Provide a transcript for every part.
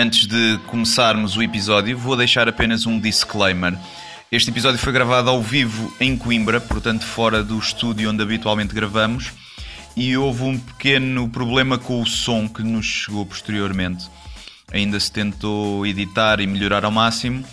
Antes de começarmos o episódio, vou deixar apenas um disclaimer. Este episódio foi gravado ao vivo em Coimbra, portanto fora do estúdio onde habitualmente gravamos, e houve um pequeno problema com o som que nos chegou posteriormente. Ainda se tentou editar e melhorar ao máximo.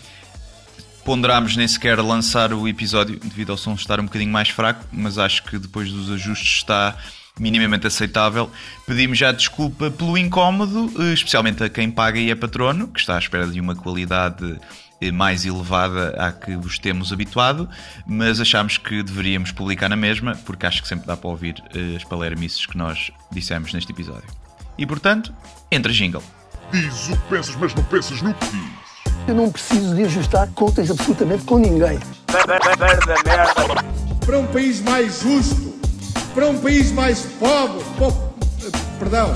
Ponderámos nem sequer lançar o episódio devido ao som estar um bocadinho mais fraco, mas acho que depois dos ajustes está minimamente aceitável. Pedimos já desculpa pelo incómodo, eh, especialmente a quem paga e é patrono, que está à espera de uma qualidade eh, mais elevada à que vos temos habituado, mas achámos que deveríamos publicar na mesma, porque acho que sempre dá para ouvir eh, as palermices que nós dissemos neste episódio. E portanto, entra jingle. Diz o que pensas, mas não pensas no que diz. Eu não preciso de ajustar contas absolutamente com ninguém. para um país mais justo, para um país mais pobre, po- perdão,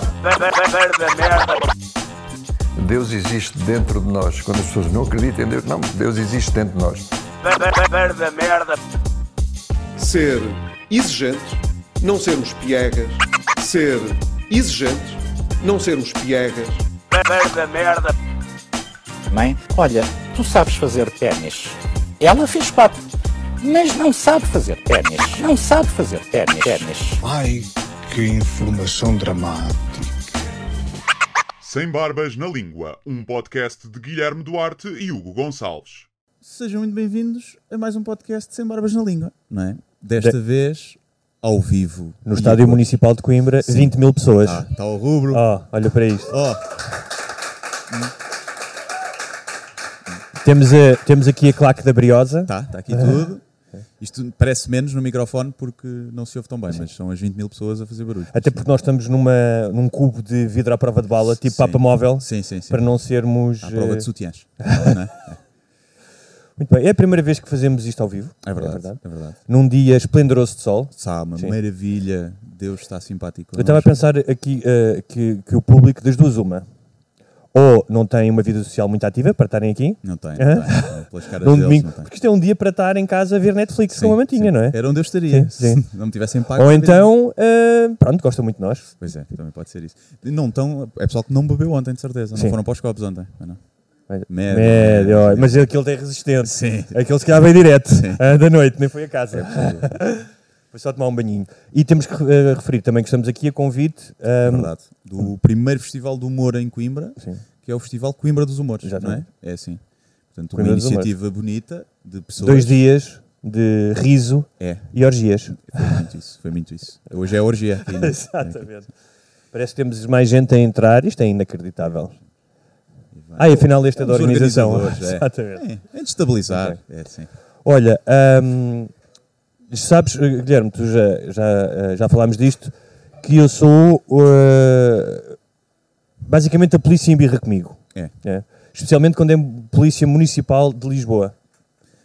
Deus existe dentro de nós. Quando as pessoas não acreditam em Deus, não, Deus existe dentro de nós. ser exigente, não sermos piegas, ser exigente, não sermos piegas, Mãe, olha, tu sabes fazer ténis. Ela fez quatro, mas não sabe fazer ténis. Não sabe fazer ténis. ténis. Ai, que informação dramática. Sem Barbas na Língua, um podcast de Guilherme Duarte e Hugo Gonçalves. Sejam muito bem-vindos a mais um podcast Sem Barbas na Língua, não é? Desta vez ao vivo. No Estádio Municipal de Coimbra, 20 mil pessoas. Está tá ao rubro. Oh, olha para isto. Oh, Temos, a- temos aqui a claque da Briosa. tá, está aqui tudo. Isto parece menos no microfone porque não se ouve tão bem, mas são as 20 mil pessoas a fazer barulho. Até porque nós estamos numa, num cubo de vidro à prova de bala, tipo Sim. Papa Móvel, Sim, sim, sim. para não sermos. À prova eh, de sutiãs. não é? Muito bem, é a primeira vez que fazemos isto ao vivo. É verdade, é verdade. Num dia esplendoroso de sol. Está uma Sim. maravilha. Deus está simpático. Eu estava a pensar aqui eh, que, que o público, das duas, uma, ou não tem uma vida social muito ativa para estarem aqui, Não Hã? não tem. Pelas caras deles, domingo, não tem. porque isto é um dia para estar em casa a ver Netflix com uma mantinha, sim. não é? Era onde eu estaria. Sim, sim. Se não me tivessem pago. Ou então, eh, pronto, gosta muito de nós. Pois é, também pode ser isso. Não tão, é pessoal que não bebeu ontem, de certeza. Não Sim. foram para os copos ontem. não? Médio, Médio, ó, mas aquele tem resistente. Sim. Aquele se calhar veio direto Sim. da noite, nem foi a casa. É foi só tomar um banhinho. E temos que eh, referir também que estamos aqui a convite. É ahm, verdade. Do primeiro Festival do Humor em Coimbra, Sim. que é o Festival Coimbra dos Humores. Não é? É assim. Portanto, Coimbra uma iniciativa bonita de pessoas. dois dias de riso É, e orgias. foi muito isso. Foi muito isso. Hoje é orgia aqui. né? Exatamente. Parece que temos mais gente a entrar. Isto é inacreditável. Ah, e afinal este é da organização. é. Exatamente. É, é de estabilizar. É assim. Olha, hum, sabes, eh, Guilherme, tu já, já, eh, já falámos disto, que eu sou eh, basicamente a polícia em birra comigo. É. Especialmente quando é polícia municipal de Lisboa.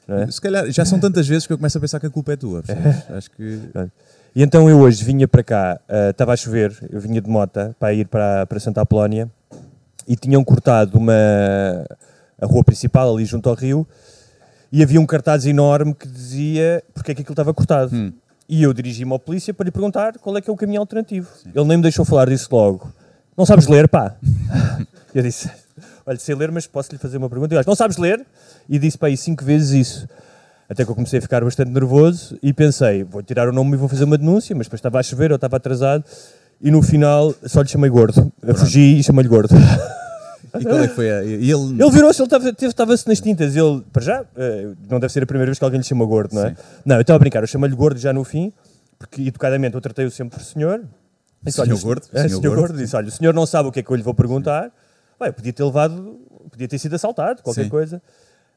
é? Se calhar já são tantas vezes que eu começo a pensar que a culpa é tua. percebes? Acho que. E então eu hoje vinha para cá, estava a chover, eu vinha de mota para ir para, para Santa Apolónia e tinham cortado uma, a rua principal ali junto ao rio e havia um cartaz enorme que dizia porque é que aquilo estava cortado. Hum. E eu dirigi-me ao polícia para lhe perguntar qual é que é o caminho alternativo. Ele nem me deixou falar disso logo. Não sabes ler, pá? eu disse, olha, sei ler, mas posso lhe fazer uma pergunta? Eu acho, não sabes ler? E disse para aí cinco vezes isso. Até que eu comecei a ficar bastante nervoso e pensei, vou tirar o nome e vou fazer uma denúncia, mas depois estava a chover, eu estava atrasado e no final só lhe chamei gordo. Eu fugi e chamei-lhe gordo. E qual é que foi a. Ele. Ele virou-se, ele estava-se nas tintas. Ele, para já, eh, não deve ser a primeira vez que alguém lhe chama gordo, não é? Sim. Não, eu estava a brincar, eu chamei-lhe gordo já no fim, porque educadamente eu tratei-o sempre por senhor. Disse, Senhor olha, gordo, É, senhor senhor gordo. gordo. Disse, olha, o senhor não sabe o que é que eu lhe vou perguntar. Bem, podia ter levado, podia ter sido assaltado, qualquer Sim. coisa.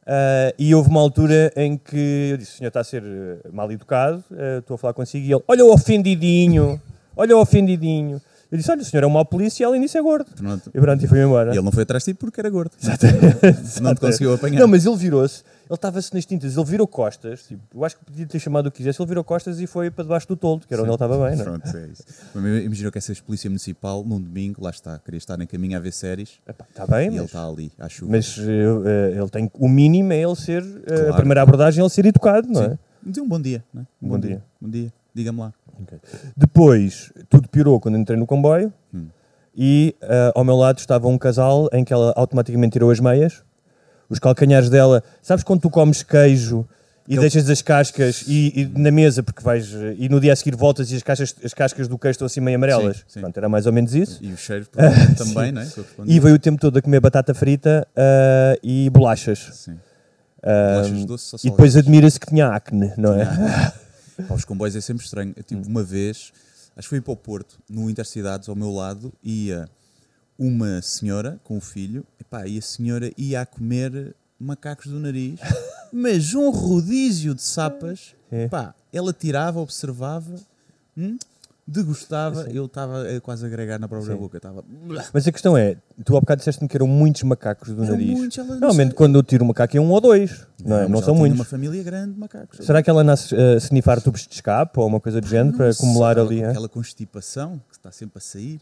Ah, e houve uma altura em que eu disse, o senhor está a ser eh, mal educado, eh, estou a falar consigo, e ele, olha o ofendidinho, olha o ofendidinho. Eu disse, olha, o senhor é um mau polícia e além disso é gordo. Pronto. E pronto, e foi embora. E ele não foi atrás de ti porque era gordo. Não te conseguiu apanhar. Não, mas ele virou-se, ele estava-se nas tintas, ele virou costas, tipo, eu acho que podia ter chamado o que quisesse, ele virou costas e foi para debaixo do toldo, que era onde ele estava bem, não é? Pronto, é isso. Imagina que essas polícia municipal num domingo, lá está, queria estar em caminho a ver séries Está bem, e ele mas, está ali à chuva. mas, eh, ele tem, o mínimo é ele ser, a Claro. primeira abordagem é ele ser educado, não é? Sim. Dizer um bom dia, não é? Um Bom dia. Bom dia. Diga-me lá. Depois, tudo piorou quando entrei no comboio Hum. e ah, ao meu lado estava um casal em que ela automaticamente tirou as meias, os calcanhares dela. Sabes quando tu comes queijo e Ele- deixas as cascas e, e na mesa, porque vais. eh, e no dia a seguir voltas e as, cascas, as cascas do queijo estão assim meio amarelas? Sim, sim. Pronto, era mais ou menos isso. E cheiros provavelmente também, não é? E veio o tempo todo a comer batata frita ah, e bolachas. Sim. Ah, Bolachas doces e depois admira-se que tinha acne, não é? Pá, os comboios é sempre estranho. Eu, tipo, uma vez, acho que fui para o Porto, no Intercidades, ao meu lado, ia uma senhora com o filho, epá, e a senhora ia a comer macacos do nariz, mas um rodízio de sapas, É. ela tirava, observava, hum, degustava, eu estava a quase a agregar na própria Sim. boca, estava... Mas a questão é, tu há bocado disseste-me que eram muitos macacos do Eram nariz. muitos, não Normalmente sei. quando eu tiro um macaco é um ou dois, não, é? mas não são muitos. uma família grande de macacos. Será que ela nasce a snifar tubos de escape ou uma coisa do género Não para sei, acumular ela ali? com é? Aquela constipação que está sempre a sair.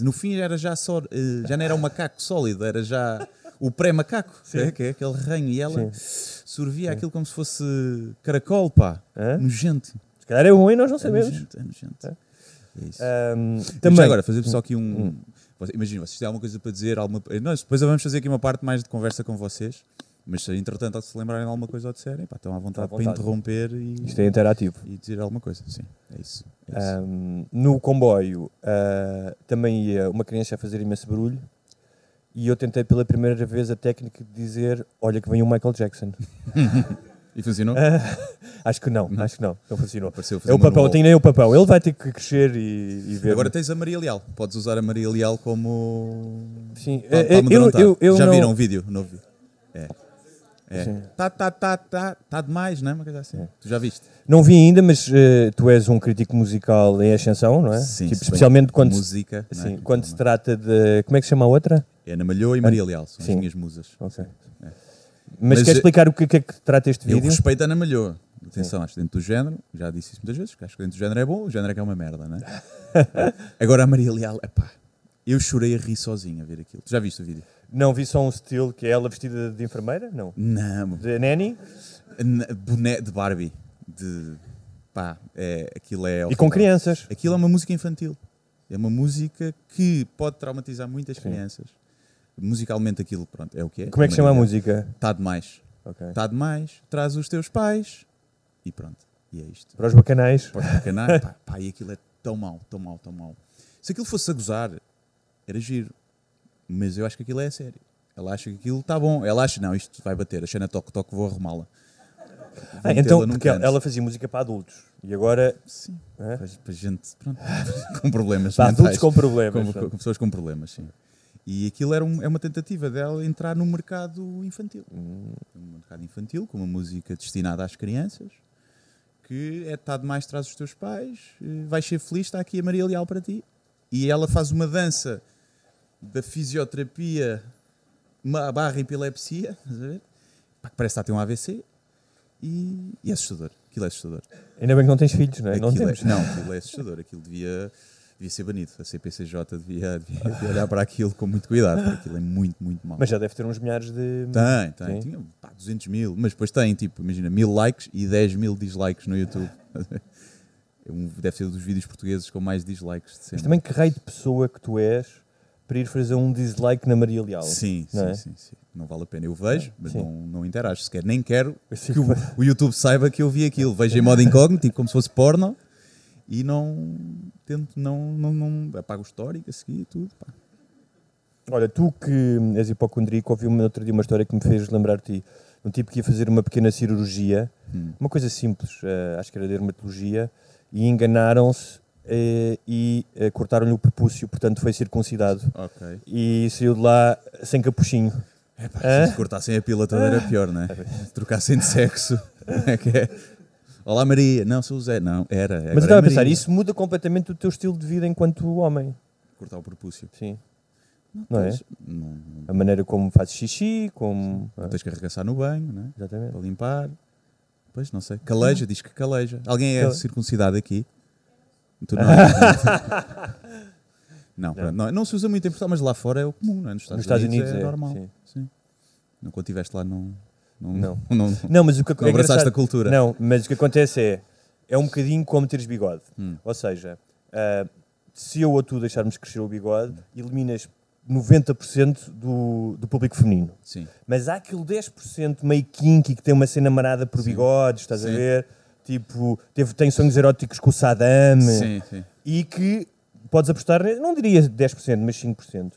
No fim era já só, eh, já não era um macaco sólido, era já o pré-macaco, é, que é aquele ranho. E ela sorvia aquilo como se fosse caracol, pá. Hã? Nojento. Se calhar é e nós não É sabemos. nojento, é nojento. Isso. Já também, agora, fazer só aqui um. Você- Imagina, vocês têm alguma coisa para dizer, alguma... Nós depois vamos fazer aqui uma parte mais de conversa com vocês. Mas se entretanto se lembrarem de alguma coisa ou disserem, pá, estão à vontade, à vontade. para interromper e, isto é interativo. e dizer alguma coisa. Sim, é isso. é isso. Ahm, no comboio ah, também ia uma criança a fazer imenso barulho e eu tentei pela primeira vez a técnica de dizer olha que vem o Michael Jackson. E funcionou? acho que não, acho que não, não funcionou. Pareceu fazer É o roll. tem nem o papel. Ele vai ter que crescer e, e ver. Agora tens a Maria Leal. Podes usar a Maria Leal como. Sim, para eh, eu, amedrontar. eu, eu Já não- viram o vídeo? Não vi. É. É. Tá, tá, tá, tá, tá demais, não é? Uma coisa assim. Tu já viste? Não vi ainda, mas eh, tu és um crítico musical em ascensão, não é? Sim, Tipo, se especialmente quando, música, não é? sim, quando se trata de. Como é que se chama a outra? É Ana Malhou e Maria Leal. São Sim. as minhas musas. Ok. É. Mas, Mas, queres eh, explicar o que, que é que trata este Eu vídeo? respeito a Ana Malhou. Atenção, acho que dentro do género, já disse isso muitas vezes, que acho que dentro do género é bom, o género é que é uma merda, não é? Agora a Maria Leal, epá, eu chorei a rir sozinho a ver aquilo. Tu já viste o vídeo? Não vi só um estilo que é ela vestida de enfermeira? Não. Não, De nanny? Boné de Barbie. De. Pá, é, aquilo é. E com crianças. Aquilo é uma música infantil. É uma música que pode traumatizar muitas crianças. Musicalmente aquilo, pronto, é o que é. Como é que chama a música? Está demais. Ok. Está demais. Traz os teus pais. E pronto. E é isto. Para os bacanais. Para os bacanais. pá, pá, e aquilo é tão mau, tão mau, tão mau. Se aquilo fosse a gozar, era giro. Mas eu acho que aquilo é a sério. Ela acha que aquilo está bom. Ela acha, não, isto vai bater. A cena toque-toque, vou arrumá-la. Ah, então, porque ela, canto. ela fazia música para adultos. E agora. Sim. É? Para, para gente pronto, com problemas. Para adultos com problemas. Com- com pessoas com problemas, sim. E aquilo era um- é uma tentativa dela entrar no mercado infantil. Hum. Um mercado infantil, com uma música destinada às crianças, que é tá demais, traz os teus pais, eh, vais ser feliz, está aqui a Maria Leal para ti. E ela faz uma dança da fisioterapia barra epilepsia? Pá, que parece está a ter um AVC. E, e é assustador. Aquilo é assustador. Ainda bem que não tens filhos, não é? Não Aquilo temos. É, não, aquilo é assustador. Aquilo devia, devia ser banido. A CPCJ devia, devia, devia olhar para aquilo com muito cuidado, porque aquilo é muito, muito mau. Mas já deve ter uns milhares de. Tem, tem. Sim. Tinha pá, 200 mil, mas depois tem, tipo, imagina, mil likes e 10 mil dislikes no YouTube. É um- deve ser dos vídeos portugueses com mais dislikes de Mas também que raio de pessoa que tu és para ir fazer um dislike na Maria Leal? Sim, não sim, é? sim, sim. Não vale a pena. Eu vejo, mas Sim. não, não interajo sequer. Nem quero que o, o YouTube saiba que eu vi aquilo. Vejo em modo incógnito, tipo como se fosse porno, e não tento, não, não, não apago o histórico a seguir e tudo. pá. Olha, tu que és hipocondríaco, ouvi-me no outro dia uma história que me fez lembrar de ti. Um tipo que ia fazer uma pequena cirurgia, Hum. uma coisa simples, eh, acho que era dermatologia, e enganaram-se eh, e eh, cortaram-lhe o prepúcio, portanto foi circuncidado. Ok. E saiu de lá sem capuchinho. É pá, se cortassem a pila toda era pior, não é? Trocassem de sexo. É que é. Olá Maria, não sou o Zé. Não, era. Mas eu é estava a pensar, Maria. isso muda completamente o teu estilo de vida enquanto homem. Cortar o propúcio. Sim. Não é? Pois, Não, não- A maneira como fazes xixi, como. não tens que arregaçar no banho, não é? Exatamente. Para limpar. Pois, não sei. Caleja, diz que caleja. Alguém é Cale- circuncidado aqui? Tu não. não, pronto, não, não se usa muito em Portugal, mas lá fora é o comum, não é? Nos Estados, Nos Estados Unidos, Unidos é, é, normal. sim. Sim. Não, quando estiveste lá, não. Não. Não. não, Não, mas o que Não é abraçaste engraçado- a cultura. Não, mas o que acontece é, é um bocadinho como teres bigode. Hum. Ou seja, ah, se eu ou tu deixarmos crescer o bigode, eliminas 90% do, do público feminino. Sim. Mas há aquele 10% meio kinky que tem uma cena marada por bigodes, estás a Sim. ver? Tipo, teve, tem sonhos eróticos com o Saddam Sim, sim. e que podes apostar, não diria 10%, mas 5%.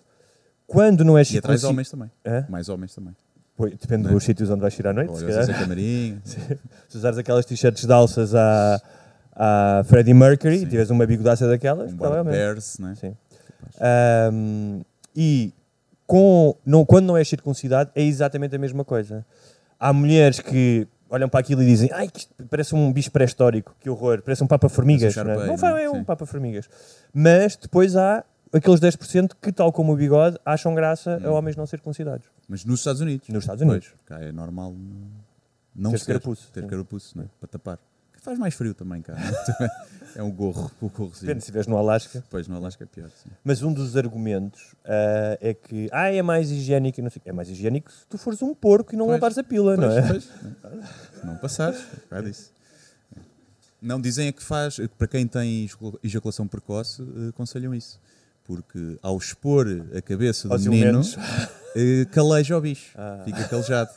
Quando não é E atrás circunci- homens também. Hã? Mais homens também. Pois, depende é? dos sítios onde vais tirar à noite, se calhar. a. Se usares aquelas t-shirts de alças à, à Freddie Mercury Sim. e tiveres uma bigodaça daquelas, Um provavelmente. Bears, né? Sim. Ahm, e com, não, quando não é circuncidado é exatamente a mesma coisa. Há mulheres que olham para aquilo e dizem ai, parece um bicho pré-histórico, que horror, parece um papa-formigas. Um não é? Não não é? um papa-formigas. Mas depois há aqueles 10% que, tal como o bigode, acham graça Hum. a homens não circuncidados. Mas nos Estados Unidos. Nos Estados Unidos. Pois, cá é normal não Ter ser, carapuço, Ter carapuço, né? para tapar. Que faz mais frio também, cara. é um gorro, o gorrozinho. Depende se estiveres no Alasca. Pois, no Alasca é pior. Sim. Mas um dos argumentos ah, é que ah, é mais higiênico e não sei. É mais higiênico se tu fores um porco e não Pois. lavares a pila, não é? Pois, pois, não passares, é disso. Não, dizem é que faz, para quem tem ejacula- ejaculação precoce, eh, aconselham isso. Porque ao expor a cabeça do menino, eh, caleja o bicho, Ah. fica calejado.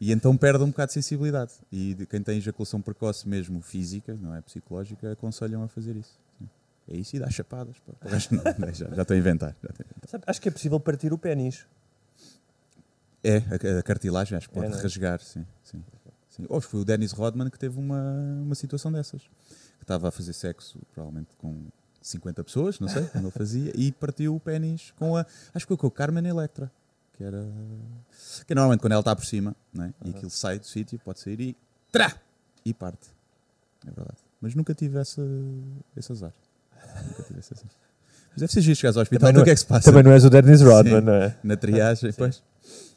E então perde um bocado de sensibilidade. E quem tem ejaculação precoce mesmo física, não é psicológica, aconselham a fazer isso. É isso e dá chapadas. não, já, já estou a inventar. já estou a inventar. Sabe, acho que é possível partir o pênis. É, a, a cartilagem acho que pode É, é? rasgar, sim. sim, sim. Ou foi o Dennis Rodman que teve uma, uma situação dessas. Que estava a fazer sexo, provavelmente com 50 pessoas, não sei, quando ele fazia, e partiu o pênis com a. Acho que foi com a Carmen Electra. Que era. Que normalmente quando ela está por cima, não é? e aquilo sai do sítio, pode sair e. Trá! E parte. É verdade. Mas nunca tive essa, esse azar. Nunca tive esse azar. Mas deve ser giro chegares ao hospital, então o que é que se passa? também não és o Dennis Rodman, não é? Na triagem, pois.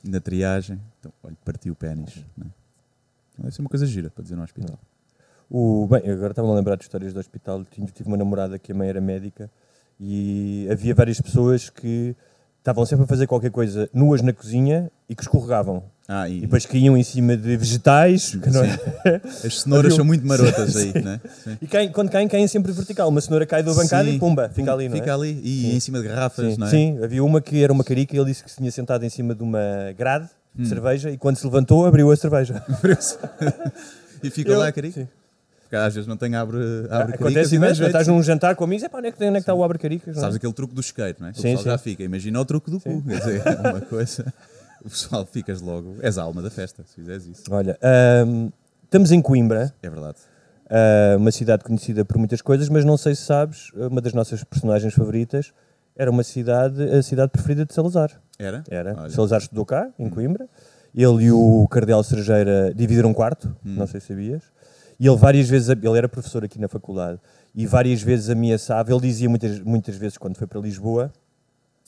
Na triagem. Então, olha, partiu o pênis. Né? Então, Deve ser uma coisa gira para dizer no hospital. O, bem, agora estava a lembrar de histórias do hospital. Tinha- Tive uma namorada que a mãe era médica e havia várias pessoas que estavam sempre a fazer qualquer coisa nuas na cozinha e que escorregavam. Ah, e, E depois caíam em cima de vegetais. é? as cenouras são muito marotas Sim, aí, né? E caem, quando caem, caem sempre vertical. Uma cenoura cai da bancada Sim. e pumba, fica ali, não é? Fica ali. E Sim. em cima de garrafas, Sim, não é? sim, havia uma que era uma carica e ele disse que se tinha sentado em cima de uma grade Hum. de cerveja e quando se levantou abriu a cerveja. E fica Eu- lá a carica. sim. Porque às vezes não tem abre, abre Acontece imenso, jeito. estás num jantar com amigos, é pá, onde é que, onde é que está o abre caricas? é? Sabes aquele truque do isqueiro, não é? O Sim, pessoal já sim. fica. Imagina o truque do cu. Quer dizer, é uma coisa. O pessoal ficas logo. És a alma da festa, se fizeres isso. Olha, hum, estamos em Coimbra, É verdade. ah, uma cidade conhecida por muitas coisas, mas não sei se sabes, uma das nossas personagens favoritas era uma cidade, a cidade preferida de Salazar. Era? Era. Olha. Hum. Salazar estudou cá, em Coimbra. Ele e o Cardeal Cerejeira dividiram um quarto, Hum. não sei se sabias. E ele várias vezes, ele era professor aqui na faculdade, e várias vezes ameaçava, ele dizia muitas, muitas vezes quando foi para Lisboa,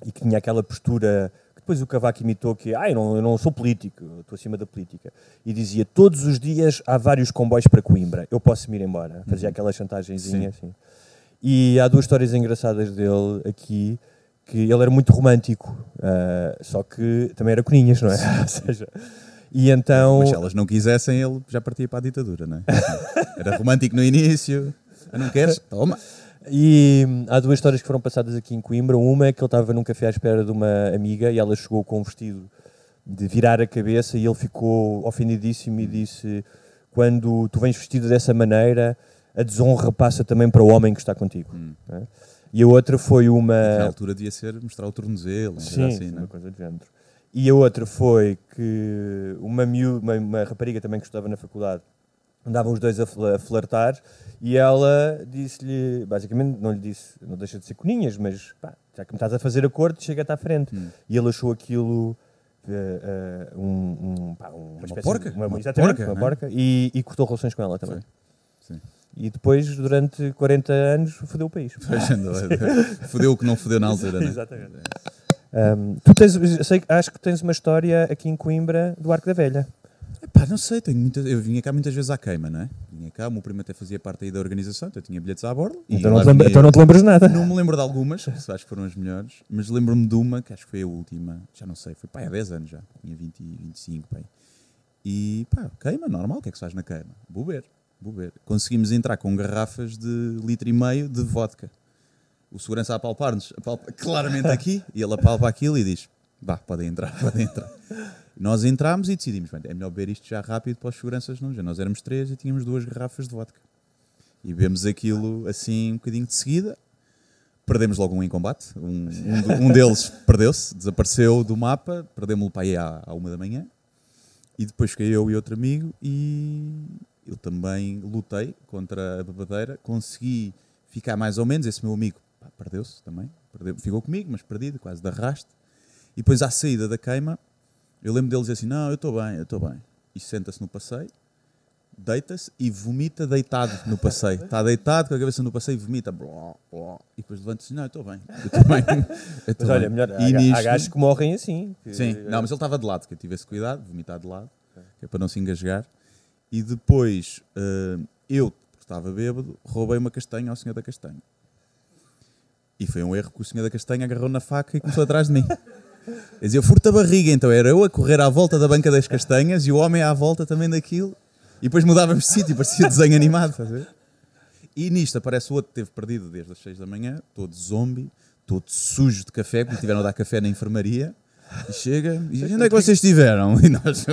e que tinha aquela postura, que depois o Cavaco imitou, que ah, eu não, eu não sou político, estou acima da política. E dizia, todos os dias há vários comboios para Coimbra, eu posso me ir embora. Fazia aquela chantagenzinha assim. E há duas histórias engraçadas dele aqui, que ele era muito romântico, ah, só que também era coninhas, não é? Ou seja, e então... Mas se elas não quisessem, ele já partia para a ditadura, não é? Era romântico no início. Não queres? Toma. E hum, há duas histórias que foram passadas aqui em Coimbra. Uma é que ele estava num café à espera de uma amiga e ela chegou com um vestido de virar a cabeça e ele ficou ofendidíssimo e disse: Quando tu vens vestido dessa maneira, a desonra passa também para o homem que está contigo. não é? E a outra foi Na uma. altura devia ser mostrar o tornozelo, uma Sim, coisa assim, não uma é? coisa do género. E a outra foi que uma, miú, uma, uma rapariga também que estudava na faculdade andavam os dois a, fl- a flertar e ela disse-lhe, basicamente, não lhe disse, não deixa de ser coninhas, mas pá, já que me estás a fazer a corte, chega-te à frente. Hum. E ele achou aquilo eh, eh, um, um, pá, uma, espécie porca, de, uma, uma exatamente, porca, uma é? porca e, e cortou relações com ela também. Sim. E depois, durante 40 anos, fodeu o país. Pois Fodeu o que não fodeu na altura, não é? Um, tu tens, sei, acho que tens uma história aqui em Coimbra do Arco da Velha. Epá, não sei, tenho muita, eu vinha cá muitas vezes à queima, não é? Vinha cá, o meu primo até fazia parte aí da organização, então eu tinha bilhetes à bordo. Então não, te lembra- vinha- então não te lembras nada. Não me lembro de algumas, acho que foram as melhores, mas lembro-me de uma, que acho que foi a última, já não sei, foi pá, há 10 anos já, tinha 20, e 25, pá. E pá, queima, normal, o que é que se faz na queima? Beber, beber. Conseguimos entrar com garrafas de litro e meio de vodka. O segurança a apalpar-nos, apalpa claramente aqui, e ele apalpa aquilo e diz: vá, podem entrar, podem entrar. Nós entramos e decidimos: é melhor beber isto já rápido para os seguranças não ver. Nós éramos três e tínhamos duas garrafas de vodka. E bebemos aquilo assim um bocadinho de seguida. Perdemos logo um em combate. Um, um, um deles perdeu-se, desapareceu do mapa. Perdemos-lo para aí à, à uma da manhã. E depois fiquei eu e outro amigo e eu também lutei contra a babadeira. Consegui ficar mais ou menos. Esse meu amigo perdeu-se também. Perdeu, ficou comigo, mas perdido, quase de arrasto. E depois à saída da queima, eu lembro dele dizer assim: Não, eu estou bem, eu estou bem. E senta-se no passeio, deita-se e vomita deitado no passeio. Está deitado com a cabeça no passeio e vomita. Blá, blá. E depois levanta-se: Não, eu estou bem, eu estou bem. eu Mas olha, bem." melhor, E há, há nisto- gajos que morrem assim. que- Sim, não, mas ele estava de lado, que eu tive esse cuidado, vomitar de lado, que é para não se engasgar. E depois, eh, eu, porque estava bêbado, roubei uma castanha ao senhor da castanha. E foi um erro que o senhor da castanha agarrou na faca e começou atrás de mim. Quer dizer, eu furto a barriga, então era eu a correr à volta da banca das castanhas e o homem à volta também daquilo. E depois mudávamos de sítio, parecia desenho animado, estás a ver? E nisto aparece o outro que teve perdido desde as 6 da manhã, todo zombie, todo sujo de café, porque tiveram a dar café na enfermaria. E chega e diz: Onde é que vocês estiveram? E nós.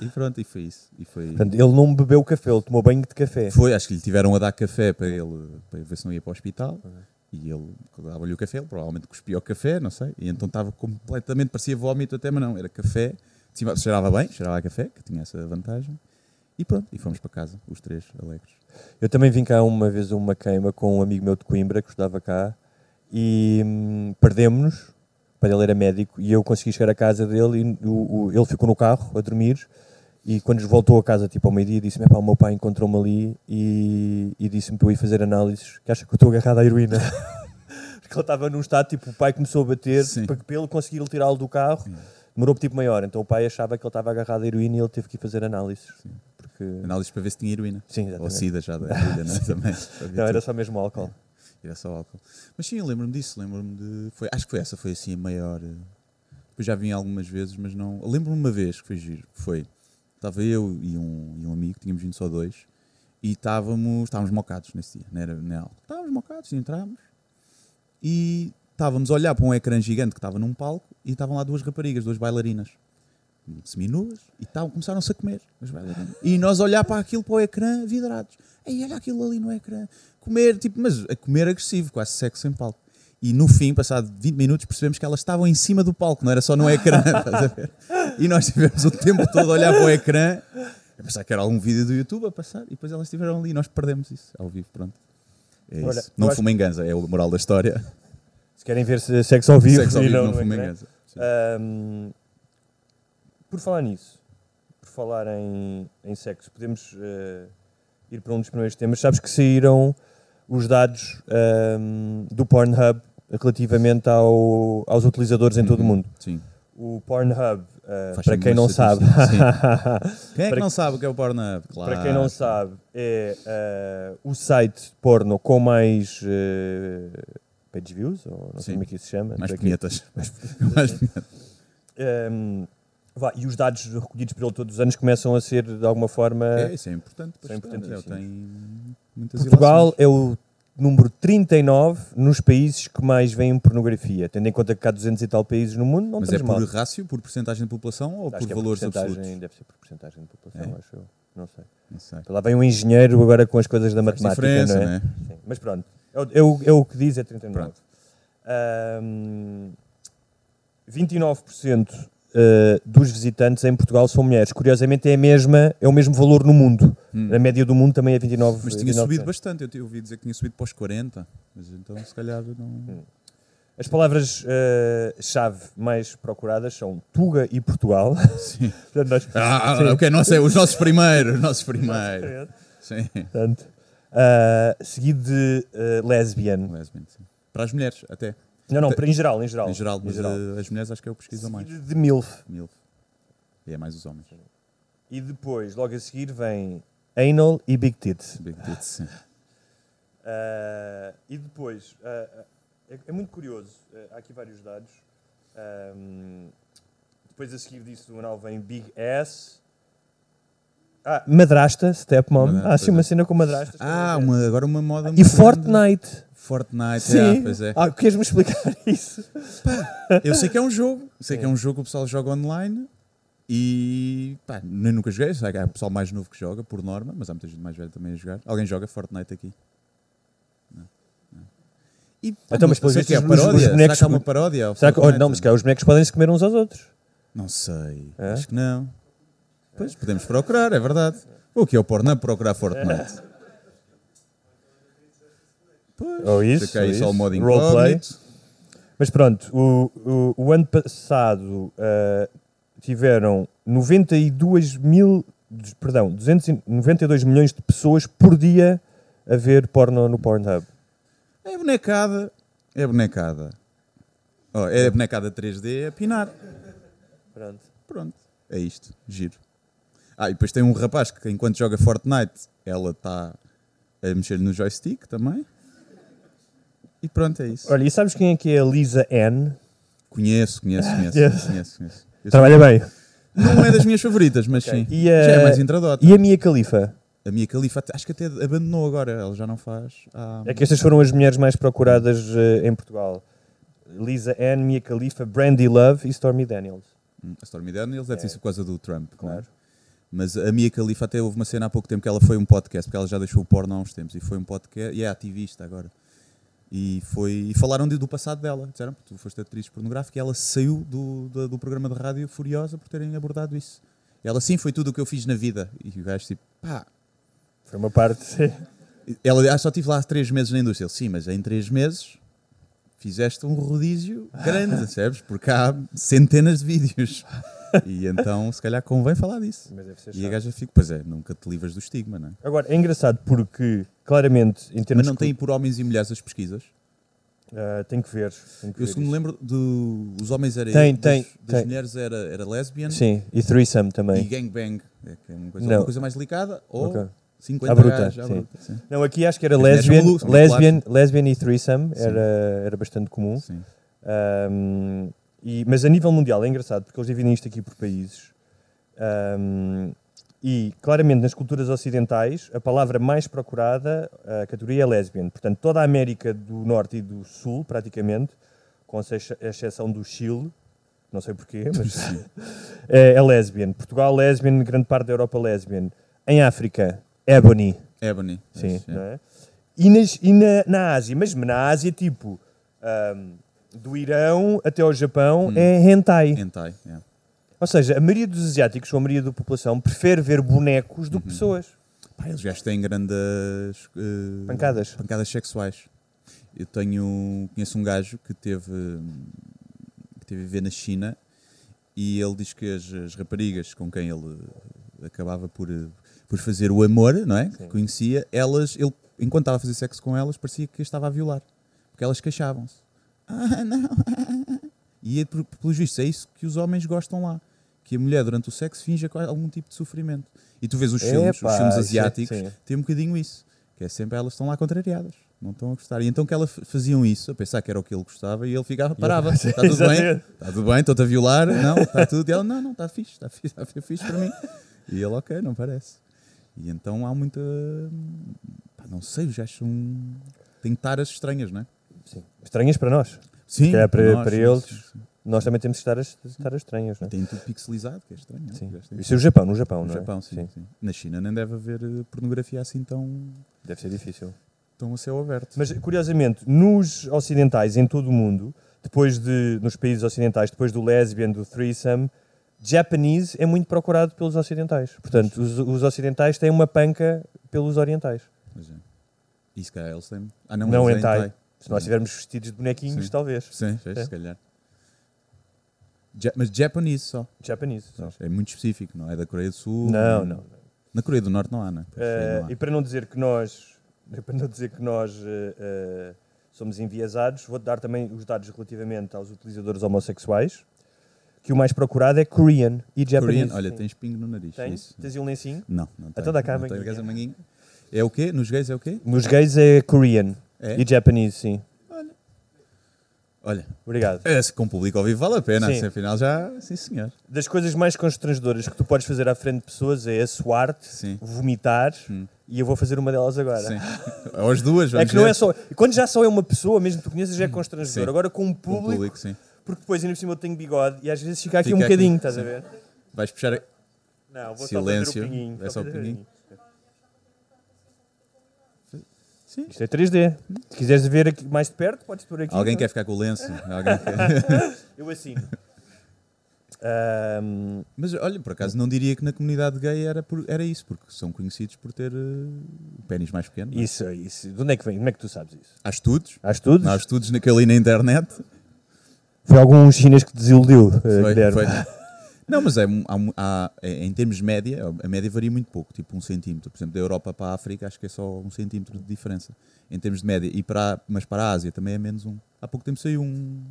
E pronto, e foi isso. E foi, Portanto, ele não bebeu café, ele tomou banho de café. foi, acho que lhe tiveram a dar café para ele, para ver se não ia para o hospital. E ele, dava-lhe o café, ele provavelmente cuspia o café, não sei. E então estava completamente, parecia vómito até, mas não, era café. Cima, cheirava bem, cheirava a café, que tinha essa vantagem. E pronto, e fomos para casa, os três alegres. Eu também vim cá uma vez a uma queima com um amigo meu de Coimbra que estudava cá e hum, perdemos-nos. Para ele era médico e eu consegui chegar à casa dele e o, o- ele ficou no carro a dormir. E quando voltou a casa, tipo ao meio-dia, disse-me: "Epá, o meu pai encontrou-me ali e, e disse-me para eu ir fazer análises. Que acha que eu estou agarrado à heroína? Porque ele estava num estado, tipo, o pai começou a bater Sim. para, para ele conseguir tirá-lo do carro. Demorou tipo maior. Então o pai achava que ele estava agarrado à heroína e ele teve que ir fazer análises. Porque... Análises para ver se tinha heroína. Sim, Ou exatamente. sida já da heroína, não é? Também. Não, era só mesmo álcool. Era só álcool. Mas sim, eu lembro-me disso, lembro-me de. Foi, acho que foi essa, foi assim a maior. eh, Depois já vim algumas vezes, mas não. Lembro-me uma vez que foi giro. Foi. Estava eu e um, e um amigo, tínhamos vindo só dois, e estávamos, estávamos mocados nesse dia, não era nem álcool. Estávamos mocados, entramos e estávamos a olhar para um ecrã gigante que estava num palco e estavam lá duas raparigas, duas bailarinas, seminuas, e estavam, começaram-se a comer, as bailarinas. E nós a olhar para aquilo, para o ecrã, vidrados. Ei, olha aquilo ali no ecrã. Comer, tipo, mas a comer agressivo, quase sexo em palco. E no fim, passado 20 minutos, percebemos que elas estavam em cima do palco, não era só no ecrã? E nós tivemos o tempo todo a olhar para o ecrã, a pensar que era algum vídeo do YouTube a passar, e depois elas estiveram ali e nós perdemos isso ao vivo, pronto. É Olha, isso. Não acho fumem ganza, é o moral da história. Se querem ver se- sexo ao vivo, Sexo ao vivo, não não fumem ecrã. ganza. Ahm, por falar nisso, por falar em, em sexo, podemos eh, ir para um dos primeiros temas. Sabes que saíram os dados ahm, do Pornhub relativamente ao- aos utilizadores em todo o Uhum. mundo. Sim. O Pornhub, Faz para quem não sabe, Quem é que não sabe o que é o Pornhub? Claro. para quem não sabe, é eh, o site porno com mais eh, page views, ou não sei Sim. como é que isso se chama. Mais punhetas. Mais punhetas. Um, vá, e os dados recolhidos por ele todos os anos começam a ser, de alguma forma. É, isso é importante. Isso é importantíssimo. Ele tem muitas Portugal é o número 39 nos países que mais veem pornografia. Tendo em conta que há 200 e tal países no mundo, não Mas é por mal. rácio, por porcentagem de população ou Acho por que é valores porcentagem- absolutos? Deve ser por porcentagem de população, É? acho eu. Não sei. Não sei. Lá vem um engenheiro agora com as coisas da Faz matemática, não é? né? Sim. Mas pronto, é o, é o- é o que diz, é 39. Pronto. Ahm, 29% eh, dos visitantes em Portugal são mulheres. Curiosamente é, a mesma, é o mesmo valor no mundo. A média do mundo também é 29%. Hum. Mas tinha 29%. subido bastante. Eu ouvi dizer que tinha subido para os 40. Mas então, se calhar, não. Hum. As palavras-chave mais procuradas são Tuga e Portugal. Sim. Portanto, nós- Ah, Sim. o que é nosso é os nossos primeiros. Os nossos primeiros. Sim. Portanto, ah, seguido de ah, lesbian. Lesbian, sim. Para as mulheres, até. Não, não, para em geral, em geral. Em geral, mas geral. eh, as mulheres acho que é o que pesquisam mais. De MILF. Milf. E é mais os homens. E depois, logo a seguir, vem Anal e Big Tits. Big tits, sim. Ah, e depois, ah, ah, é, é muito curioso, ah, há aqui vários dados. Ahm, depois a seguir disso do anal vem Big Ass. Ah, madrasta, stepmom. Madrasta, Há assim uma cena com madrastas. Ah, uma, agora uma moda E. Fortnite. Fortnite, Sim. é, pois é. Ah, queres-me explicar isso? Eu sei que é um jogo, sei que é um jogo que o pessoal joga online e pá, nem nunca joguei, há pessoal mais novo que joga, por norma, mas há muita gente mais velha também a jogar. Alguém joga Fortnite aqui? Não. não. E, pá, Então, mas não sei pelos o que é os- os paródia? Será bonecos- que há uma paródia? Será que, oh, não, mas que os bonecos podem se comer uns aos outros. Não sei, É? acho que não. Pois, podemos procurar, é verdade. O que é o Pornhub procurar Fortnite? Pois, Ou isso, ou só o isso. modo Roleplay. Mas pronto, o, o, o ano passado ah, tiveram 92 mil, perdão, 292 milhões de pessoas por dia a ver porno no Pornhub. É bonecada, é bonecada. Oh, é bonecada 3D a pinar. Pronto. Pronto, é isto, giro. Ah, e depois tem um rapaz que enquanto joga Fortnite, ela está a mexer no joystick também. E pronto, é isso. Olha, e sabes quem é que é a Lisa Ann? Conheço, conheço, conheço, Yes. conheço, conheço. Eu Trabalha bem. Não é das minhas favoritas, mas sim. E a, Já é mais intradota. e a Mia Khalifa? A minha califa, acho que até abandonou agora, ela já não faz. há- É que estas foram as mulheres mais procuradas eh, em Portugal. Lisa Ann, Mia Khalifa, Brandy Love e Stormy Daniels. Hum, A Stormy Daniels deve ter sido por causa do Trump, claro. Claro. Mas a Mia Khalifa até houve uma cena há pouco tempo que ela foi um podcast, porque ela já deixou o porno há uns tempos, e foi um podcast, e é ativista agora. E, foi, e falaram de- do passado dela, disseram, tu foste atriz pornográfica, e ela saiu do, do, do programa de rádio furiosa por terem abordado isso. Ela, sim, foi tudo o que eu fiz na vida. E o gajo tipo, pá, Foi uma parte. ela ah, só estive lá três meses na indústria. Ele, sim, mas em três meses fizeste um rodízio grande, percebes? Porque há centenas de vídeos. E então, se calhar, convém falar disso. Mas deve ser E a chato. gaja fica, pois é, nunca te livras do estigma, não é? Agora, é engraçado porque, claramente, em termos Mas não de- tem por homens e mulheres as pesquisas? Tem que ver. Tem que Eu ver segundo me lembro dos homens era Tem, das, tem, das tem. mulheres era, era lesbian Sim, e threesome e também. gangbang. É, que é uma, coisa, Não. uma coisa mais delicada ou Ok. 50 À bruta, gajos à sim. bruta, sim. Não, aqui acho que era lesbian, lesbian, claro. lesbian e threesome, Sim. era, era bastante comum. Sim. Ahm, e, mas a nível mundial é engraçado porque eles dividem isto aqui por países. Ahm, e claramente nas culturas ocidentais a palavra mais procurada, a categoria é lesbian. Portanto, toda a América do Norte e do Sul, praticamente, com ex- exceção do Chile, não sei porquê, mas é, é lesbian. Portugal, lesbian, grande parte da Europa, lesbian. Em África, ebony. Ebony. Sim, Yes, yeah. é? E, nas- e na, na Ásia, mas na Ásia, tipo, ahm, do Irão até ao Japão, Hum. é hentai. Hentai, yeah. Ou seja, a maioria dos asiáticos, ou a maioria da população, prefere ver bonecos Uhum. do que pessoas. Pá, eles já têm grandes eh, Pancadas. pancadas sexuais. Eu tenho, conheço um gajo que teve, que teve a viver na China e ele diz que as, as raparigas com quem ele acabava por, por fazer o amor, não é? Que conhecia, elas, ele, enquanto estava a fazer sexo com elas, parecia que estava a violar. Porque elas queixavam-se. Ah, não. E é, pelos vistos, é isso que os homens gostam lá. Que a mulher, durante o sexo, finja algum tipo de sofrimento. E tu vês os filmes, Epá, os filmes é- asiáticos, sim. tem um bocadinho isso. Que é sempre elas estão lá contrariadas. Não estão a gostar. E então que elas faziam isso, a pensar que era o que ele gostava, e ele ficava, parava. Está tudo bem? Está tudo bem? Estou-te a violar? Não, está tudo. E ela, não, não, está fixe, está fixe, está fixe para mim. E ele, ok, não parece. E então há muita. Pá, não sei, os gajos são. Tem taras estranhas, não é? Sim. Estranhas para nós. Sim, calhar para- nós, para eles, sim, sim. Nós também temos estar estar estranhos, não é? Tem tudo pixelizado, que é estranho. é? Sim. Isso é o Japão, no Japão, No não é? Japão, sim, sim. Na China nem deve haver eh, pornografia assim tão, Deve ser difícil. tão a céu aberto. Mas curiosamente, nos ocidentais, em todo o mundo, depois de nos países ocidentais, depois do lesbian, do threesome, Japanese é muito procurado pelos ocidentais. Portanto, os, os ocidentais têm uma panca pelos orientais. Mas, é. E se calhar eles têm. Ah, não, Não, hentai. Se nós estivermos vestidos de bonequinhos, Sim. talvez. Sim, é, se calhar. Ja- mas Japanese só. Japanese. só. É muito específico, não é da Coreia do Sul. Não, não. não. Na Coreia do Norte não há, não é? Eh, não há. e para não dizer que nós, para não dizer que nós eh, somos enviesados, vou-te dar também os dados relativamente aos utilizadores homossexuais, que o mais procurado é Korean e Japanese. Korean, olha, Sim. tens pingo no nariz. Tens? Isso. Tens um lencinho? Não, não tem. Então dá cá não tem. a manguinha? É o quê? Nos gays é o quê? Nos gays é Korean É? e Japanese, sim. Olha, Obrigado. é, se com público ao vivo vale a pena, Sim. assim, afinal já, sim senhor. Das coisas mais constrangedoras que tu podes fazer à frente de pessoas é assoar-te, Sim. vomitar, e eu vou fazer uma delas agora. Sim. Ou as duas, É vamos que não ver. é só. Quando já só é uma pessoa, mesmo que tu conheças, já é constrangedor. Sim. Agora com um Com público, público, sim. porque depois ainda por cima eu tenho bigode e às vezes fica aqui Fica um aqui, bocadinho, estás a sim. ver? Vais puxar. Não, vou Silêncio. só fazer o pinguinho. É só o fazer pinguinho. Sim. Isto é 3D. Se quiseres ver aqui mais de perto, podes pôr aqui. Alguém quer ficar com o lenço? Alguém quer... Eu assino. Ahm, Mas olha, por acaso não diria que na comunidade gay era, por- era isso, porque são conhecidos por ter uh, pênis mais pequeno. não é? isso, isso. De onde é que vem? Como é que tu sabes isso? Há estudos, Há estudos? há estudos naquele ali na internet. Foi algum chinês que te desiludiu, eh, Foi- Guilherme? foi. Não, mas é, há é- em termos de média, a média varia muito pouco, tipo um centímetro. Por exemplo, da Europa para a África acho que é só um centímetro de diferença em termos de média. E para, mas para a Ásia também é menos um. Há pouco tempo saiu um,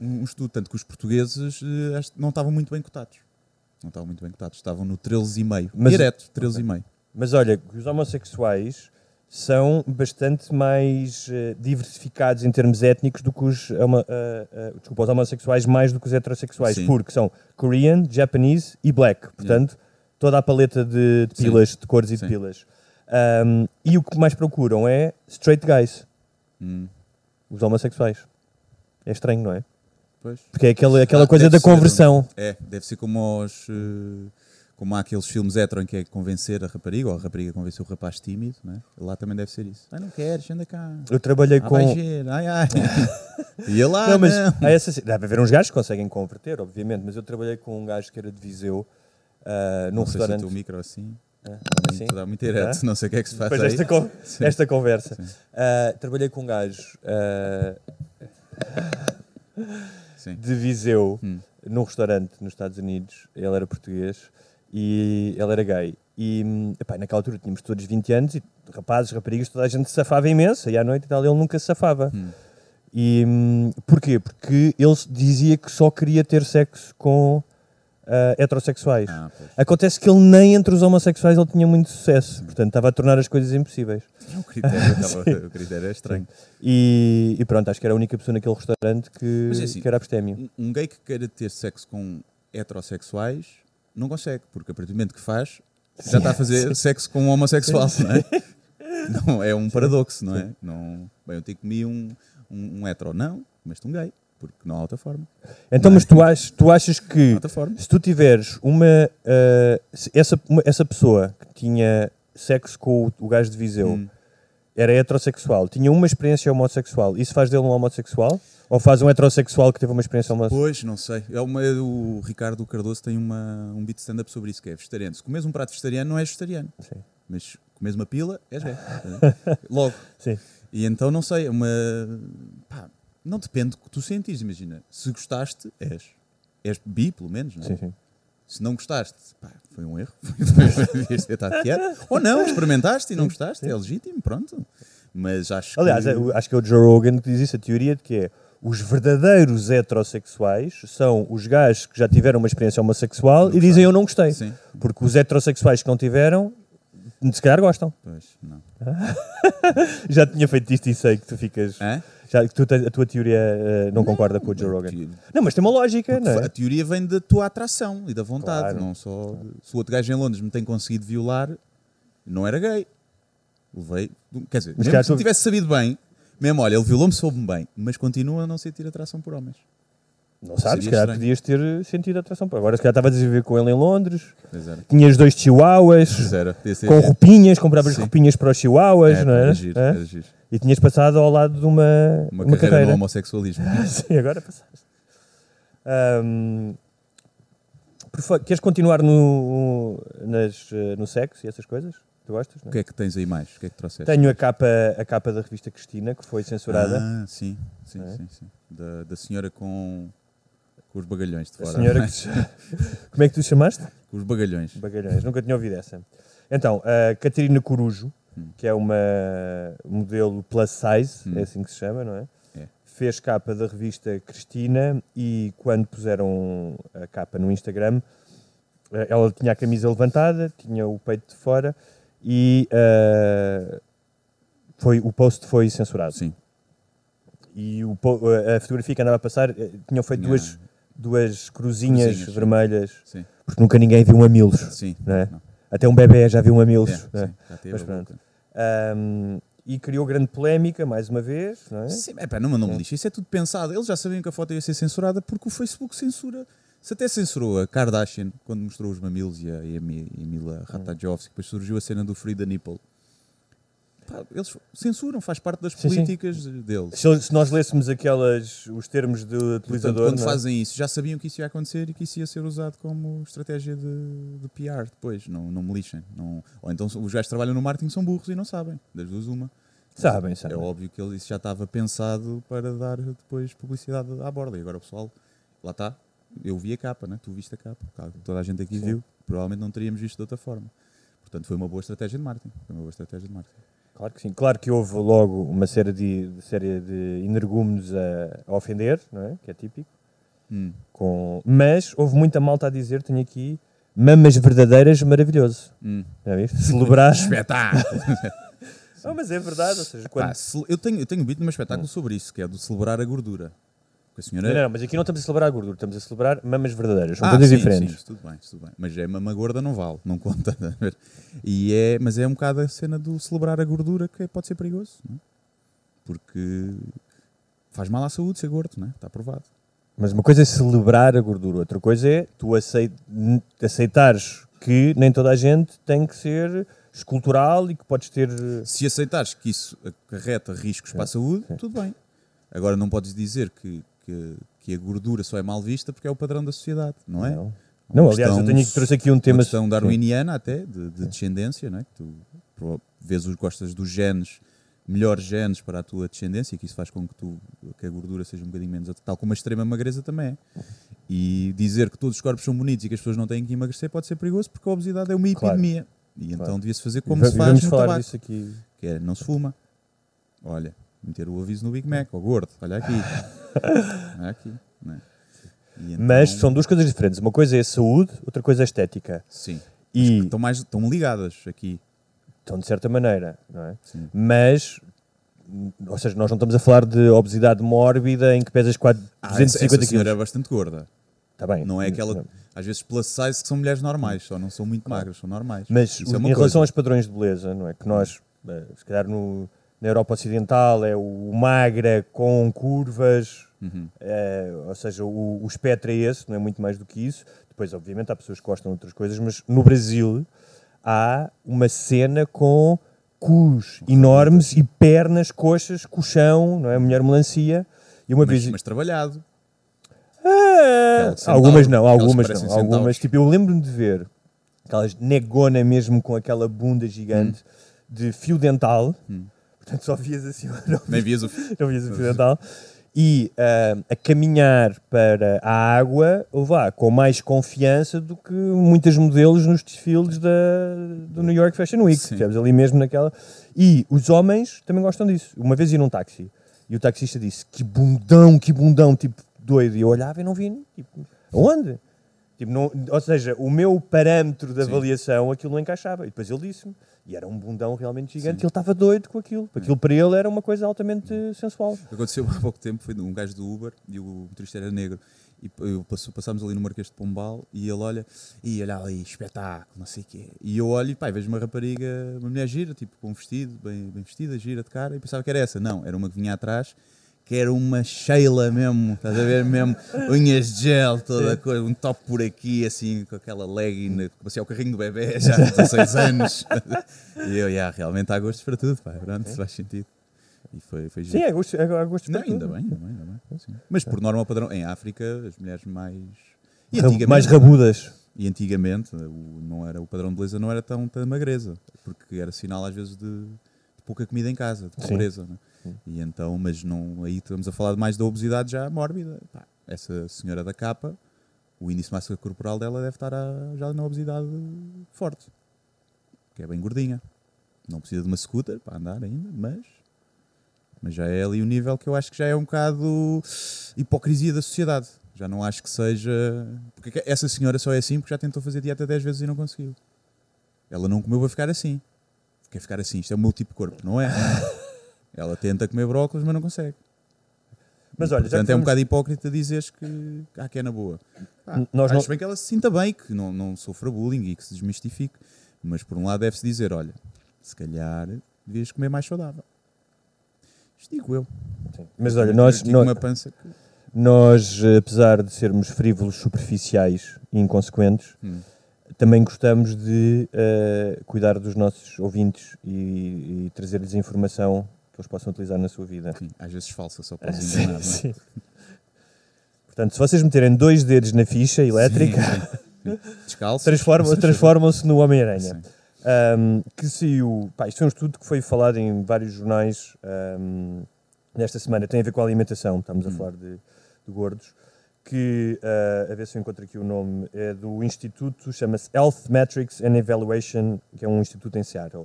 um estudo, tanto que os portugueses eh, não estavam muito bem cotados. Não estavam muito bem cotados, estavam no 13,5. Mas- Direto, 13,5. Mas olha, os homossexuais são bastante mais eh, diversificados em termos étnicos do que os, homo- eh, eh, desculpa, os homossexuais, mais do que os heterossexuais, Sim. porque são Korean, Japanese e Black. Portanto, toda a paleta de, de Sim. pilas, de cores e de Sim. pilas. Ahm, e o que mais procuram é straight guys, Hum, os homossexuais. É estranho, não é? pois. Porque é aquela, aquela Ah, coisa da ser, conversão. É, deve ser como os. Como há aqueles filmes hetero em que é convencer a rapariga, ou a rapariga convencer o rapaz tímido, né? lá também deve ser isso. Ai, não queres, anda cá. Eu trabalhei Ah, com. ai, ai. Ia lá, Não, mas não. há essa, deve haver uns gajos que conseguem converter, obviamente, mas eu trabalhei com um gajo que era de Viseu, ah, num Não sei se o restaurante. micro assim. Ah, assim? dá muito direto, Ah? não sei o que é que se faz Depois aí. desta, con- esta conversa. Ah, trabalhei com um gajo ah, Sim. de Viseu Hum. num restaurante nos Estados Unidos. Ele era português e ele era gay. E hum, epá, naquela altura tínhamos todos 20 anos e rapazes, raparigas, toda a gente se safava imenso. E à noite e tal, ele nunca se safava. Hum. E hum, porquê? Porque ele dizia que só queria ter sexo com ah, heterossexuais. Ah. Acontece que ele nem entre os homossexuais ele tinha muito sucesso, portanto estava a tornar as coisas impossíveis. O critério, estava- o critério é estranho. E, e pronto, acho que era a única pessoa naquele restaurante que, Mas é assim, que era abstémio. Um- Um gay que queira ter sexo com heterossexuais não consegue, porque a partir do momento que faz, já está a fazer sexo com um homossexual, não é? Não, é um paradoxo, não é? Não, bem, eu tenho que comer um, um, um hetero, não, mas um gay, porque não há outra forma. Então, Não é? mas tu, ach, tu achas que se tu tiveres uma, se essa, uma- essa pessoa que tinha sexo com o, o gajo de Viseu Hum. era heterossexual, tinha uma experiência homossexual, isso faz dele um homossexual? Ou faz um heterossexual que teve uma experiência homossexual? Pois, não sei. É uma, o Ricardo Cardoso tem uma, um beat stand-up sobre isso, que é vegetariano. Se comes um prato vegetariano, não és vegetariano. Sim. Mas comes uma pila, és gay. Logo. Sim. E então, não sei, é uma... pá, não depende do que tu sentires, imagina. Se gostaste, és. És bi, pelo menos, não é? Sim, sim. Se não gostaste, pá, foi um erro. Devias ter estado quieto. Ou não, experimentaste e não gostaste, é legítimo, pronto. Mas acho Aliás, que... acho que é o Joe Rogan que diz isso, a teoria de que é os verdadeiros heterossexuais são os gajos que já tiveram uma experiência homossexual e dizem eu não gostei. Sim. Porque os heterossexuais que não tiveram, se calhar gostam. Pois, não. Já tinha feito isto e sei que tu ficas. Hã? Já, que tu a tua teoria eh, não, concorda com o Joe Rogan. Te- Não, mas tem uma lógica, não A é? teoria vem da tua atração e da vontade, Claro. não só. Se o outro gajo em Londres me tem conseguido violar, não era gay. Levei. Quer dizer, Mas mesmo se tu- tivesse sabido bem, mesmo, olha, ele violou-me, soube-me bem, mas continua a não sentir atração por homens. Não sabes, se calhar estranho. podias ter sentido atração. Agora, se calhar estavas a viver com ele em Londres, tinhas dois chihuahuas, com roupinhas, compravas Sim. roupinhas para os chihuahuas, Era, não é? era giro, Hã? era giro. E tinhas passado ao lado de uma, Uma, uma carreira, no homossexualismo. Sim, agora passaste. Por fa- queres continuar no, nas, eh, no sexo e essas coisas? Tu gostas? O não? que é que tens aí mais? O que é que trouxeste? Tenho a capa, a capa da revista Cristina, que foi censurada. Ah, sim, sim, É? sim, sim. Da, da senhora com, com os bagalhões de a fora. senhora que Como é que tu chamaste? Com os bagalhões. Bagalhões, nunca tinha ouvido essa. Então, a Catarina Corujo, que é uma modelo plus size, Hum. é assim que se chama, não é? É. Fez capa da revista Cristina e quando puseram a capa no Instagram, eh, ela tinha a camisa levantada, tinha o peito de fora e eh, foi, o post foi censurado. Sim. e o po- a fotografia que andava a passar eh, tinham feito Tinha- duas, duas cruzinhas, Cruzinhas, vermelhas, Sim, porque nunca ninguém viu mamilos. sim. Não é? Não. Até um bebê já viu mamilos. É, não é? sim, Mas pronto. Ahm, e criou grande polémica, mais uma vez. Não é? Sim, é pá, não mandam-me lixo. Isso é tudo pensado. Eles já sabiam que a foto ia ser censurada porque o Facebook censura. Se até censurou a Kardashian quando mostrou os mamilos e a, e a Mi- a Mila Ratajkowski, depois surgiu a cena do Free the Nipple. Pá, eles censuram, faz parte das Sim, sim. políticas deles. Se, se nós lêssemos aquelas, os termos do Portanto, utilizador. quando não é? fazem isso, já sabiam que isso ia acontecer e que isso ia ser usado como estratégia de, de PR depois. Não, não me lixem. Não, ou então os gajos que trabalham no marketing são burros e não sabem. Das duas, uma. Sabem, sabem. É óbvio que ele- isso já estava pensado para dar depois publicidade à borda. E agora o pessoal, lá está. Eu vi a capa, né? tu viste a capa. Claro, toda a gente aqui viu. Provavelmente não teríamos visto de outra forma. Portanto, foi uma boa estratégia de marketing. Foi uma boa estratégia de marketing. Claro que sim. Claro que houve logo uma série de, de série de energúmenos a, a ofender, não é? Que é típico. Hum. Com... Mas houve muita malta a dizer, tenho aqui, mamas verdadeiras, maravilhoso. Hum. Já viste? Celebrar. Espetáculo! não, mas é verdade, ou seja, quando... Pá, eu, tenho, eu tenho visto num espetáculo sobre isso, que é do celebrar a gordura. A senhora. Não, não, mas aqui não estamos a celebrar a gordura, estamos a celebrar mamas verdadeiras. São Ah, coisas sim, diferentes. Sim, tudo bem, tudo bem. Mas é mama gorda não vale, não conta. ver? e é, mas é um bocado a cena do celebrar a gordura que pode ser perigoso, não é? porque faz mal à saúde ser gordo, não é? está provado. Mas uma coisa é celebrar a gordura, outra coisa é tu aceit- aceitares que nem toda a gente tem que ser escultural e que podes ter. Se aceitares que isso acarreta riscos para a saúde, tudo bem. Agora não podes dizer que, que, que a gordura só é mal vista porque é o padrão da sociedade, não é? Não. Não, aliás, eu tenho que trouxe aqui um tema. Uma questão darwiniana até, de, de descendência, não é? que tu vês os gostas dos genes, melhores genes para a tua descendência, e que isso faz com que, tu, que a gordura seja um bocadinho menos, tal como a extrema magreza também é. E dizer que todos os corpos são bonitos e que as pessoas não têm que emagrecer pode ser perigoso porque a obesidade é uma Claro. epidemia. E então Claro. devia-se fazer E como va- se e faz no falar tabaco, aqui. que é não se fuma. Olha, meter o aviso no Big Mac, ó gordo, olha aqui. olha aqui. não é? E Mas então- são duas coisas diferentes. Uma coisa é a saúde, outra coisa é a estética. Sim. E Estão, mais, estão ligadas aqui. estão de certa maneira, não é? Sim. Mas, hum, ou seja, nós não estamos a falar de obesidade mórbida em que pesas quase Ah, essa, 250 essa senhora quilos. é bastante gorda. Está bem. Não é aquela. Às vezes, plus size, que são mulheres normais, só não são muito magras, são normais. Mas Isso é em uma relação coisa. aos padrões de beleza, não é? Que nós, eh, se calhar no, na Europa Ocidental, é o magra com curvas, Uhum. eh, ou seja, o, o espectro é esse, não é muito mais do que isso. Depois, obviamente, há pessoas que gostam de outras coisas, mas no Brasil há uma cena com cus enormes e pernas, coxas, colchão, não é? Mulher melancia. E uma Mas, vez. mas trabalhado. Ah, centauro, algumas não, algumas não. Algumas, centauros. tipo, eu lembro-me de ver aquelas negona mesmo com aquela bunda gigante Hum. de fio dental. Portanto, só vias assim, não, Nem vias o. não vias o fio dental. E ah, a caminhar para a água, vá, com mais confiança do que muitas modelos nos desfiles da, do New York Fashion Week. Percebes? Ali mesmo naquela. E os homens também gostam disso. Uma vez ia num táxi e o taxista disse: Que bundão, que bundão, tipo doido. E eu olhava e não vi, tipo, aonde? Tipo, não, ou seja, o meu parâmetro de Sim. avaliação, aquilo não encaixava. E depois ele disse-me, e era um bundão realmente gigante, Sim. ele estava doido com aquilo. Aquilo para ele era uma coisa altamente sensual. Aconteceu há pouco tempo, foi um gajo do Uber e o motorista era negro. E passámos ali no Marquês de Pombal e ele olha, e olha ali, espetáculo, não sei o quê. E eu olho e pá, vejo uma rapariga, uma mulher gira, tipo com um vestido, bem, bem vestida, gira de cara, e pensava que era essa. Não, era uma que vinha atrás, que era uma Sheila mesmo, estás a ver mesmo, unhas de gel, toda a coisa, um top por aqui, assim, com aquela legging, assim, é o carrinho do bebê, já com 16 anos. e eu, yeah, realmente há gostos para tudo, pá, pronto, isso faz sentido. E foi, foi. Sim, é gosto, é gosto Não, para ainda tudo. bem, ainda bem, ainda bem. Mas por norma padrão, em África, as mulheres mais. Mais rabudas. E antigamente o, não era, o padrão de beleza não era tão, tão magreza, porque era sinal às vezes de, de pouca comida em casa, de pobreza. né? E então, mas não, aí estamos a falar mais da obesidade já mórbida. Pá, essa senhora da capa, o índice de massa corporal dela deve estar a- já na obesidade forte, que é bem gordinha. Não precisa de uma scooter para andar ainda, mas, mas já é ali o nível que eu acho que já é um bocado hipocrisia da sociedade. Já não acho que seja. Porque essa senhora só é assim porque já tentou fazer dieta 10 vezes e não conseguiu. Ela não comeu para ficar assim. Quer ficar assim, isto é o meu tipo de corpo, não é? Ela tenta comer brócolis, mas não consegue. Mas olha, já Portanto, é um bocado hipócrita dizeres que há que é na boa. N- nós acho não- bem que ela se sinta bem, que não, não sofra bullying e que se desmistifique. Mas por um lado deve-se dizer, olha, se calhar devias comer mais saudável. Isto digo eu. Mas olha, nós, nós, uma pança que... nós, eh, apesar de sermos frívolos, superficiais e inconsequentes, Hum. também gostamos de eh, cuidar dos nossos ouvintes e, e trazer-lhes informação eles possam utilizar na sua vida. Enfim, às vezes falsa, só para os Sim, enganar. é? sim. Portanto, se vocês meterem dois dedos na ficha elétrica, Sim, sim. Descalços. transformam- transformam-se no Homem-Aranha. Sim. Um, que saiu. Pá, isto foi um estudo que foi falado em vários jornais um, nesta semana. Tem a ver com a alimentação, estamos a falar de, de gordos. Que, uh, a ver se eu encontro aqui o nome, é do Instituto, chama-se Health Metrics and Evaluation, que é um instituto em Seattle,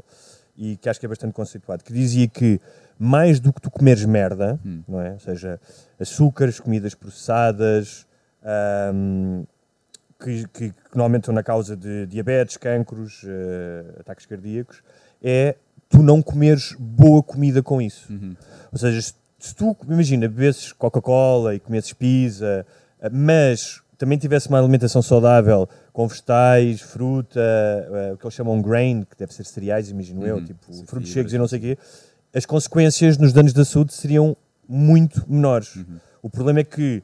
e que acho que é bastante conceituado, que dizia que mais do que tu comeres merda, Hum. não é? Ou seja, açúcares, comidas processadas, um, que, que- que normalmente estão na causa de diabetes, cancros, eh, ataques cardíacos, é tu não comeres boa comida com isso. Uhum. Ou seja, se, se tu, imagina, bebesses Coca-Cola e comesses pizza, eh, mas também tivesse uma alimentação saudável com vegetais, fruta, eh, o que eles chamam grain, que deve ser cereais, imagino eu, Uhum. tipo Sim, frutos secos e não sei o quê, as consequências nos danos da saúde seriam muito menores. Uhum. O problema é que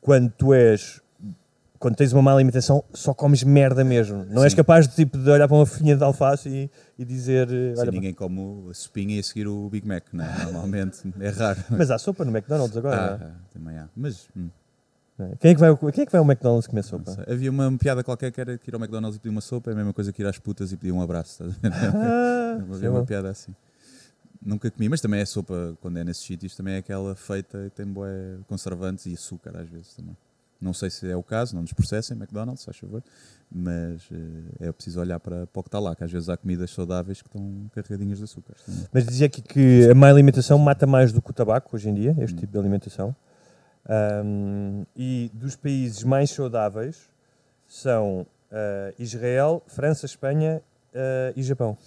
quando tu és quando tens uma má alimentação, só comes merda mesmo. Não és Sim. capaz de, tipo, de olhar para uma folhinha de alface e, e dizer. eh, Sim, ninguém come a sopinha e a seguir o Big Mac, não é? Normalmente é raro. Mas há sopa no McDonald's agora. Ah, não é? ah, também há. Mas hum, é? Quem, é que vai, ao- quem é que vai ao McDonald's comer sopa? havia uma piada qualquer que era que ir ao McDonald's e pedir uma sopa, é a mesma coisa que ir às putas e pedir um abraço. Ah, isso é havia uma bom. piada assim. Nunca comi, mas também é sopa quando é nesses sítios, também é aquela feita e tem bué conservantes e açúcar às vezes também. Não sei se é o caso, não nos processem, McDonald's, faz favor, mas eh, é preciso olhar para, para o que está lá, que às vezes há comidas saudáveis que estão carregadinhas de açúcar. também. Mas dizia aqui que a má alimentação mata mais do que o tabaco hoje em dia, este Hum. tipo de alimentação. Ahm, e dos países mais saudáveis são ah, Israel, França, Espanha ah, e Japão.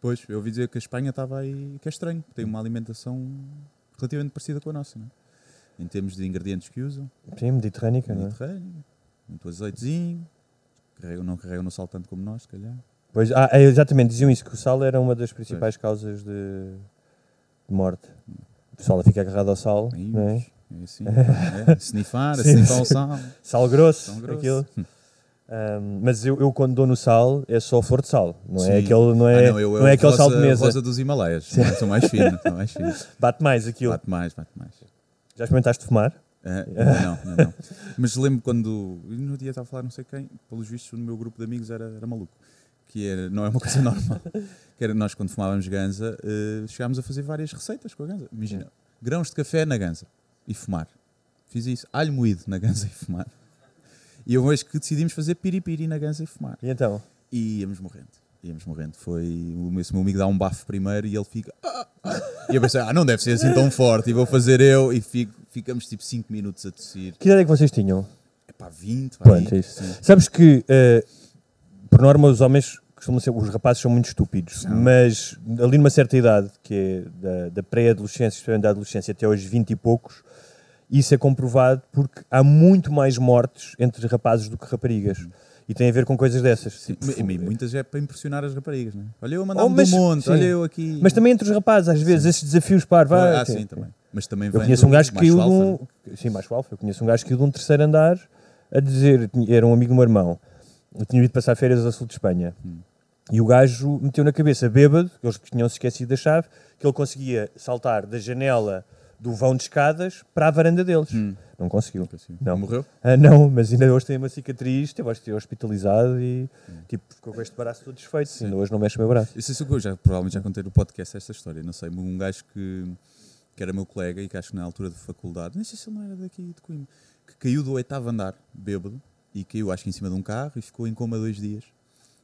Pois, eu ouvi dizer que a Espanha estava aí, que é estranho, tem uma alimentação relativamente parecida com a nossa, não é? em termos de ingredientes que usam, Sim, mediterrânica, não é? Muito azeitezinho, carregam, não carregam no sal tanto como nós, se calhar. Pois, ah, é, exatamente, diziam isso, que o sal era uma das principais causas de, de morte. O pessoal fica agarrado ao sal, Aí, não é? É assim, é, snifar, Sim, snifar o sal. Sal grosso, Sal grosso. aquilo. Ahm, mas eu, eu quando dou no sal é só flor de sal, não é Sim. aquele, não é, Ah, não, eu, não eu é aquele rosa, sal de mesa. rosa dos Himalaias, são mais finos, são mais finos. Bate mais aquilo. Bate mais, bate mais. Já experimentaste fumar? Ah, não, não, não. Mas lembro quando. No dia estava a falar, não sei quem, pelos vistos, no meu grupo de amigos era, era maluco. Que era, não é uma coisa normal. Que era nós, quando fumávamos ganza, eh, chegámos a fazer várias receitas com a ganza. Imagina, grãos de café na ganza e fumar. Fiz isso. Alho moído na ganza e fumar. E eu hoje que decidimos fazer piripiri na ganza e fumar. E então? E íamos morrendo. Íamos morrendo. Foi. O esse meu amigo dá um bafo primeiro e ele fica. "Ah, ah." E eu pensei, ah, não deve ser assim tão forte. E vou fazer eu. E fico, ficamos tipo 5 minutos a tossir. Que idade é que vocês tinham? É pá, 20, vai. Pronto, é isso. Sim. Sabes que, eh, por norma, os homens costumam ser, os rapazes são muito estúpidos, São. mas ali numa certa idade, que é da, da pré-adolescência, especialmente da adolescência até aos 20 e poucos, isso é comprovado porque há muito mais mortes entre rapazes do que raparigas. E tem a ver com coisas dessas. Sim, e- muitas é para impressionar as raparigas, não é? Olha eu a mandar Oh, mas- do monte, sim. olha eu aqui. Mas também entre os rapazes, às vezes, esses desafios para vai, Ah, sim, também. Mas também Eu conheço um gajo que caiu de um. é? Sim, mais alfa. Eu conheço um gajo que caiu de um terceiro andar a dizer. Era um amigo do meu irmão. Eu tinha ido passar férias ao sul de Espanha. Hum. E o gajo meteu na cabeça, bêbado, que eles tinham se esquecido da chave, que ele conseguia saltar da janela do vão de escadas para a varanda deles. Hum. Não conseguiu. Assim. Não. Morreu? Ah, não, mas ainda hoje tem uma cicatriz, teve que ser hospitalizado e tipo, ficou com este braço todo desfeito. Ainda hoje não mexe o meu braço. Eu sei se eu já, provavelmente já contei no podcast esta história, não sei, um gajo que, que era meu colega e que acho que na altura de faculdade, não sei se ele não era daqui de Coimbra, que caiu do oitavo andar, bêbado, e caiu acho que em cima de um carro e ficou em coma dois dias.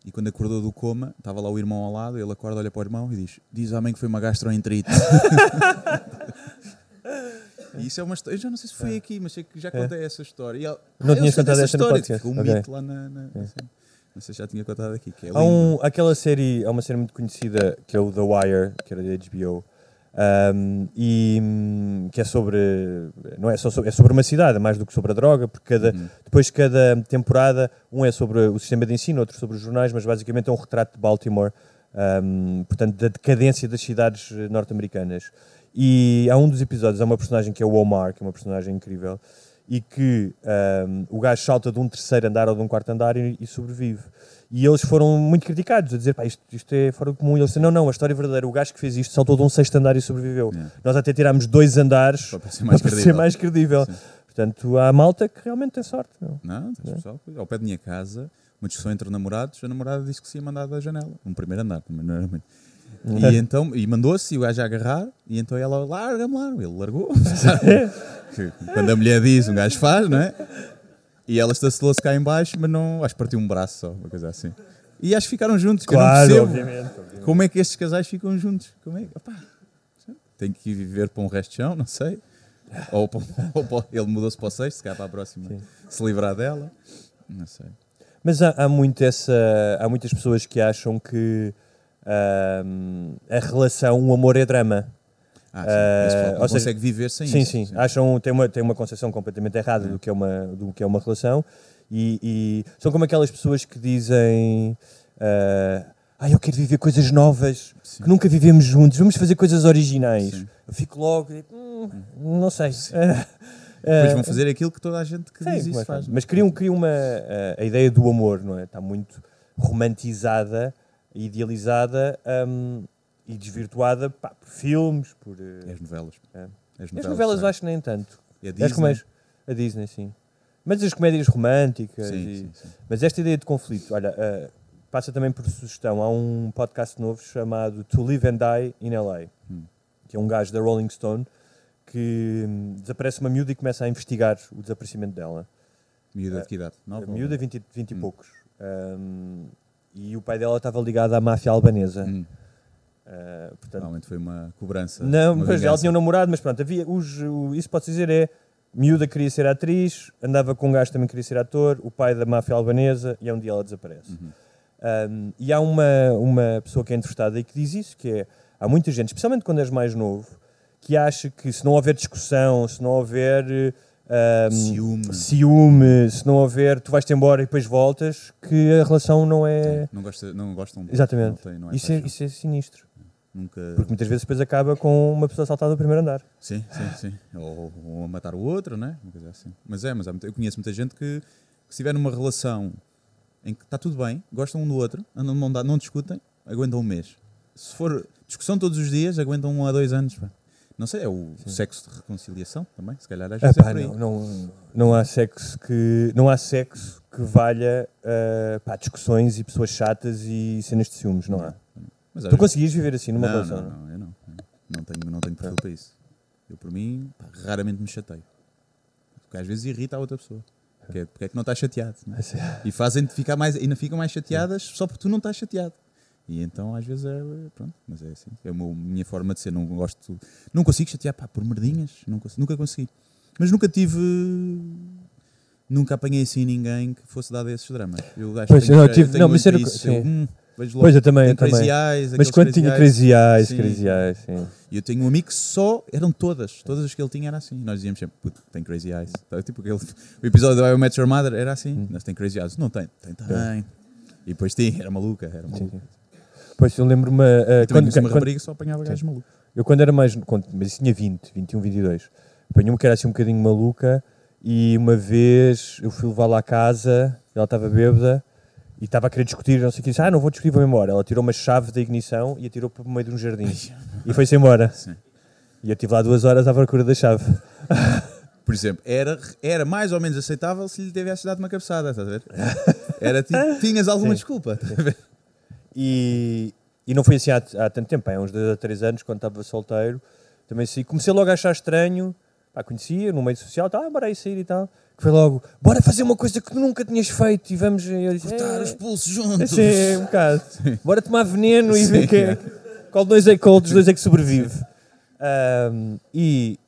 E quando acordou do coma, estava lá o irmão ao lado, ele acorda, olha para o irmão e diz: Diz à mãe que foi uma gastroenterite. e isso é uma história. Eu já não sei se foi aqui, mas sei que já contei essa história. E ele, É. Não "Ah, eu tinhas sei contado essa história"? Ficou um Ok. mito lá na. na- assim. Não sei se já tinha contado aqui. É Há um, aquela série, há uma série muito conhecida que é o The Wire, que era da HBO, Um, e hum, que é sobre não é só sobre, é sobre uma cidade, é mais do que sobre a droga, porque cada, depois cada temporada um é sobre o sistema de ensino, outro sobre os jornais, mas basicamente é um retrato de Baltimore, um, portanto da decadência das cidades norte-americanas. E há um dos episódios, há uma personagem que é o Omar, que é uma personagem incrível, e que um, o gajo salta de um terceiro andar ou de um quarto andar e, e sobrevive. E eles foram muito criticados, a dizer, pá, isto, isto é fora do comum. E eles disseram, não, não, a história é verdadeira, o gajo que fez isto saltou de um sexto andar e sobreviveu. Nós até tirámos dois andares Para parecer mais para ser credível. mais credível. Portanto, há malta que realmente tem sorte. Não? Não, tens pessoal, ao pé da minha casa, uma discussão entre namorados, a namorada disse que se ia mandar da janela, um primeiro andar, muito. E então, e mandou-se e o gajo a agarrar, e então ela, larga-me lá, ele largou. Que Quando a mulher diz, um gajo faz, não é? E ela estacelou-se cá em baixo, mas não, acho que partiu um braço só, uma coisa assim. E acho que ficaram juntos, que eu não Claro, percebo obviamente, obviamente. como é que estes casais ficam juntos. Como é? Opá, tem que ir viver para um resto de chão, não sei. Ou, para- ou para- ele mudou-se para o sexto, se calhar para a próxima se livrar dela. Não sei. Mas há, há, muito essa, há muitas pessoas que acham que ahm, a relação, o amor é drama. Ah, sim. Ah, não ou seja, consegue viver sem sim, isso. Sim, Acham, tem uma, tem uma concepção completamente errada do, que é uma, do que é uma relação e, e são como aquelas pessoas que dizem ah, ah, eu quero viver coisas novas que nunca vivemos juntos, vamos fazer coisas originais. Sim. Eu fico logo, tipo, "Hum, não sei. Depois Ah, vão fazer aquilo que toda a gente que Sim, diz isso é faz. é? Mas criam, criam uma. A, a ideia do amor, não é? Está muito romantizada, idealizada hum, e desvirtuada pá, por filmes, por. eh, É as novelas. É. As As novelas, novelas eu sabe? acho que nem tanto. E a As Disney. comédias- a Disney, sim. Mas as comédias românticas. Sim, e- sim, sim. Mas esta ideia de conflito, olha, eh, passa também por sugestão. Há um podcast novo chamado To Live and Die in LA, Hum. que é um gajo da Rolling Stone que hum, desaparece uma miúda e começa a investigar o desaparecimento dela. Miúda de que idade? Nova miúda, 20, 20 e Hum. poucos. Um, e o pai dela estava ligado à máfia albanesa. Hum. Uh, portanto, foi uma cobrança. não, uma pois, ela tinha um namorado, mas pronto, havia os, o, isso pode dizer é miúda queria ser atriz, andava com um gajo também queria ser ator, o pai da máfia albanesa, e é um dia ela desaparece. Uhum. Um, e há uma, uma pessoa que é entrevistada e que diz isso, que é, há muita gente, especialmente quando és mais novo, que acha que se não houver discussão, se não houver um, Ciúme. ciúme, se não houver, tu vais-te embora e depois voltas, que a relação não é... Não, gosta, não gostam. Exatamente. Não tem, não é isso, é, isso é sinistro. Nunca. Porque muitas vezes depois acaba com uma pessoa saltada do primeiro andar. Sim, sim, sim. Ou, ou a matar o outro, né? Uma coisa assim. Mas é, mas há eu conheço muita gente que, que se estiver numa relação em que está tudo bem, gostam um do outro, andam dada, não discutem, aguentam um mês. Se for discussão todos os dias, aguentam um a dois anos. pá. Não sei, é o sexo de reconciliação também, se calhar às vezes é pá, por aí. não, não, não há sexo que não há sexo que valha ah, pá, discussões e pessoas chatas e cenas de ciúmes, não há. Mas Tu vezes- conseguias viver assim numa não, relação? Não, não, eu não. Não tenho, não tenho perfil para isso. Eu, por mim, pá, raramente me chateio. Porque às vezes irrita a outra pessoa. Porque é, porque é que não estás chateado. né? Assim, E fazem-te ficar mais, ainda ficam mais chateadas só porque tu não estás chateado. E então às vezes é. Pronto, mas é assim. É a minha forma de ser. Não gosto. Não consigo chatear pá, por merdinhas. Cons- nunca consegui. Mas nunca tive. Nunca apanhei assim ninguém que fosse dado a esses dramas. Eu acho Pois, que não tive- não, mas era- isso. Eu, sim. hum, logo. Pois eu também, eu também. Eyes, Mas quando tinha Crazy Eyes, Sim, Crazy sim. Eyes, sim. E eu tenho um amigo que só eram todas, todas as que ele tinha era assim. Nós dizíamos sempre, "Puto, tem crazy eyes. Tá, Tipo aquele, o episódio da I Met Your Mother era assim, Hum. mas tem crazy eyes. Não tem, tem, tem. E depois tinha, era maluca, era maluca. Pois eu lembro-me. também quando, conheci uma quando- rapariga só apanhava gajos malucos. Eu quando era mais. Quando, mas isso tinha 20, 21, 22. Apanhei uma que era assim um bocadinho maluca e uma vez eu fui levá-la à casa, ela estava bêbada e estava a querer discutir, não sei o que, disse, ah, não vou discutir, vou embora. Ela tirou uma chave da ignição e atirou para o meio de um jardim e foi-se embora. Sim. E eu estive lá duas horas à procura da chave. Por exemplo, era, era mais ou menos aceitável se lhe tivesse dado uma cabeçada, estás a ver? Era tinhas alguma Sim. desculpa. A? E, e não foi assim há, há tanto tempo, há uns dois ou três anos, quando estava solteiro, também sim, comecei logo a achar estranho, pá, conhecia no meio social, tá, bora aí sair e tal, que foi logo, bora fazer uma coisa que tu nunca tinhas feito e vamos... Cortar "É, os pulsos juntos. Sim, é um bocado. Bora tomar veneno e ver quem é, qual, dois é, qual dos dois é que sobrevive. Ahm, e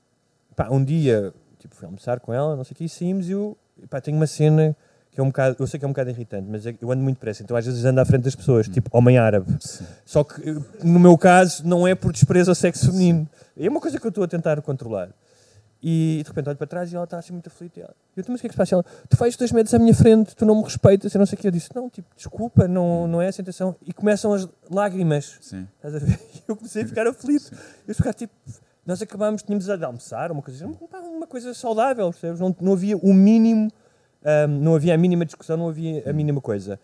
pá, um dia tipo, fui almoçar com ela, não sei o que, e saímos e eu pá, tenho uma cena que é um bocado, eu sei que é um bocado irritante, mas é eu ando muito depressa, então às vezes ando à frente das pessoas, tipo homem árabe. Só que no meu caso não é por desprezo ao sexo feminino. É uma coisa que eu estou a tentar controlar. E de repente olho para trás e ela está assim muito aflita. E ela, eu, "Então, mas o que é que se passa? Ela, tu fazes dois metros à minha frente, tu não me respeitas, eu não sei o que. Eu disse, não, tipo, desculpa, não, não é essa a intenção. E começam as lágrimas. Sim. Estás a ver? E eu comecei a ficar aflito. Eu ficar tipo, nós acabámos, tínhamos de almoçar, uma coisa, assim, pá, uma coisa saudável, percebes? Não, não havia o mínimo, ahm, não havia a mínima discussão, não havia a mínima coisa.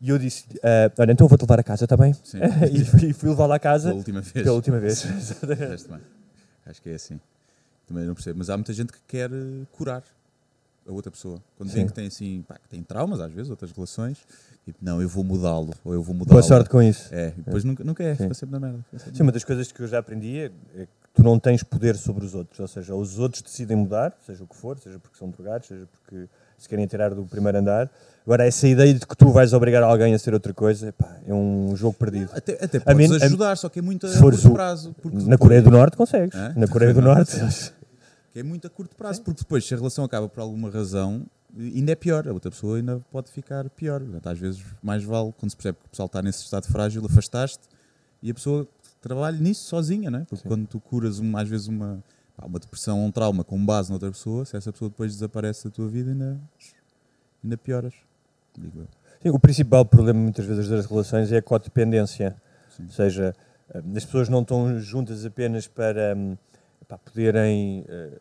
E eu disse, ah, olha, então eu vou-te levar a casa, está bem? Sim. e fui, fui levá-la a casa Pela última vez. pela última vez. Acho que é assim. Também não percebo. Mas há muita gente que quer eh, curar a outra pessoa. Quando Sim. que tem assim, pá, que tem traumas, às vezes, outras relações, tipo, não, eu vou mudá-lo, ou eu vou mudá-lo. Boa sorte com isso. É, e depois nunca, nunca é, Sim. fica sempre na merda. sempre Sim, uma das coisas que eu já aprendi é é que tu não tens poder sobre os outros, ou seja, os outros decidem mudar, seja o que for, seja porque são drogados, seja porque se querem tirar do primeiro andar. Agora, essa ideia de que tu vais obrigar alguém a ser outra coisa, pá, é um jogo perdido. Até, até A podes a- ajudar, só que é muito a curto prazo. Na Coreia do Norte consegues. Na Coreia do Norte. Que é muito a curto prazo, porque depois, se a relação acaba por alguma razão, ainda é pior. A outra pessoa ainda pode ficar pior. Portanto, às vezes, mais vale, quando se percebe que o pessoal está nesse estado frágil, afastaste e a pessoa trabalha nisso sozinha, não é? Porque quando tu curas, uma, às vezes, uma, pá, uma depressão ou um trauma com base noutra pessoa, se essa pessoa depois desaparece da tua vida, ainda, ainda pioras. Digo eu. Sim, o principal problema muitas vezes das relações é a codependência. Ou seja, eh, as pessoas não estão juntas apenas para, hum, para poderem eh,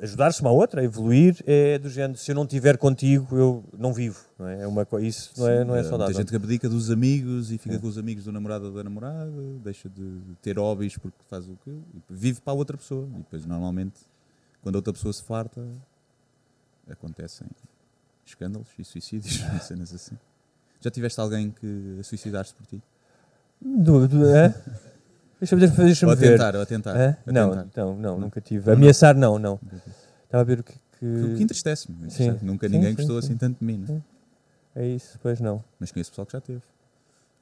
ajudar-se uma outra a evoluir, é do género, se eu não estiver contigo, eu não vivo. Não é? É uma, isso não é, não é Sim, saudável. Muita gente que abdica dos amigos e fica com os amigos do namorado ou da namorada, deixa de ter hobbies porque faz o que vive para a outra pessoa. E depois, normalmente, quando a outra pessoa se farta, acontecem escândalos e suicídios cenas assim. Já tiveste alguém que suicidaste por ti? Do, do, é? Deixa-me deixa ver. tentar, ou a tentar. É? a Não, tentar. não, não, nunca tive. Ameaçar, não, não. Estava a ver o que. que- O que entristece-me. Entristece-me. Nunca Sim, ninguém sim, gostou sim. assim tanto de mim. não é? É isso, pois não. Mas conheço pessoal que já teve.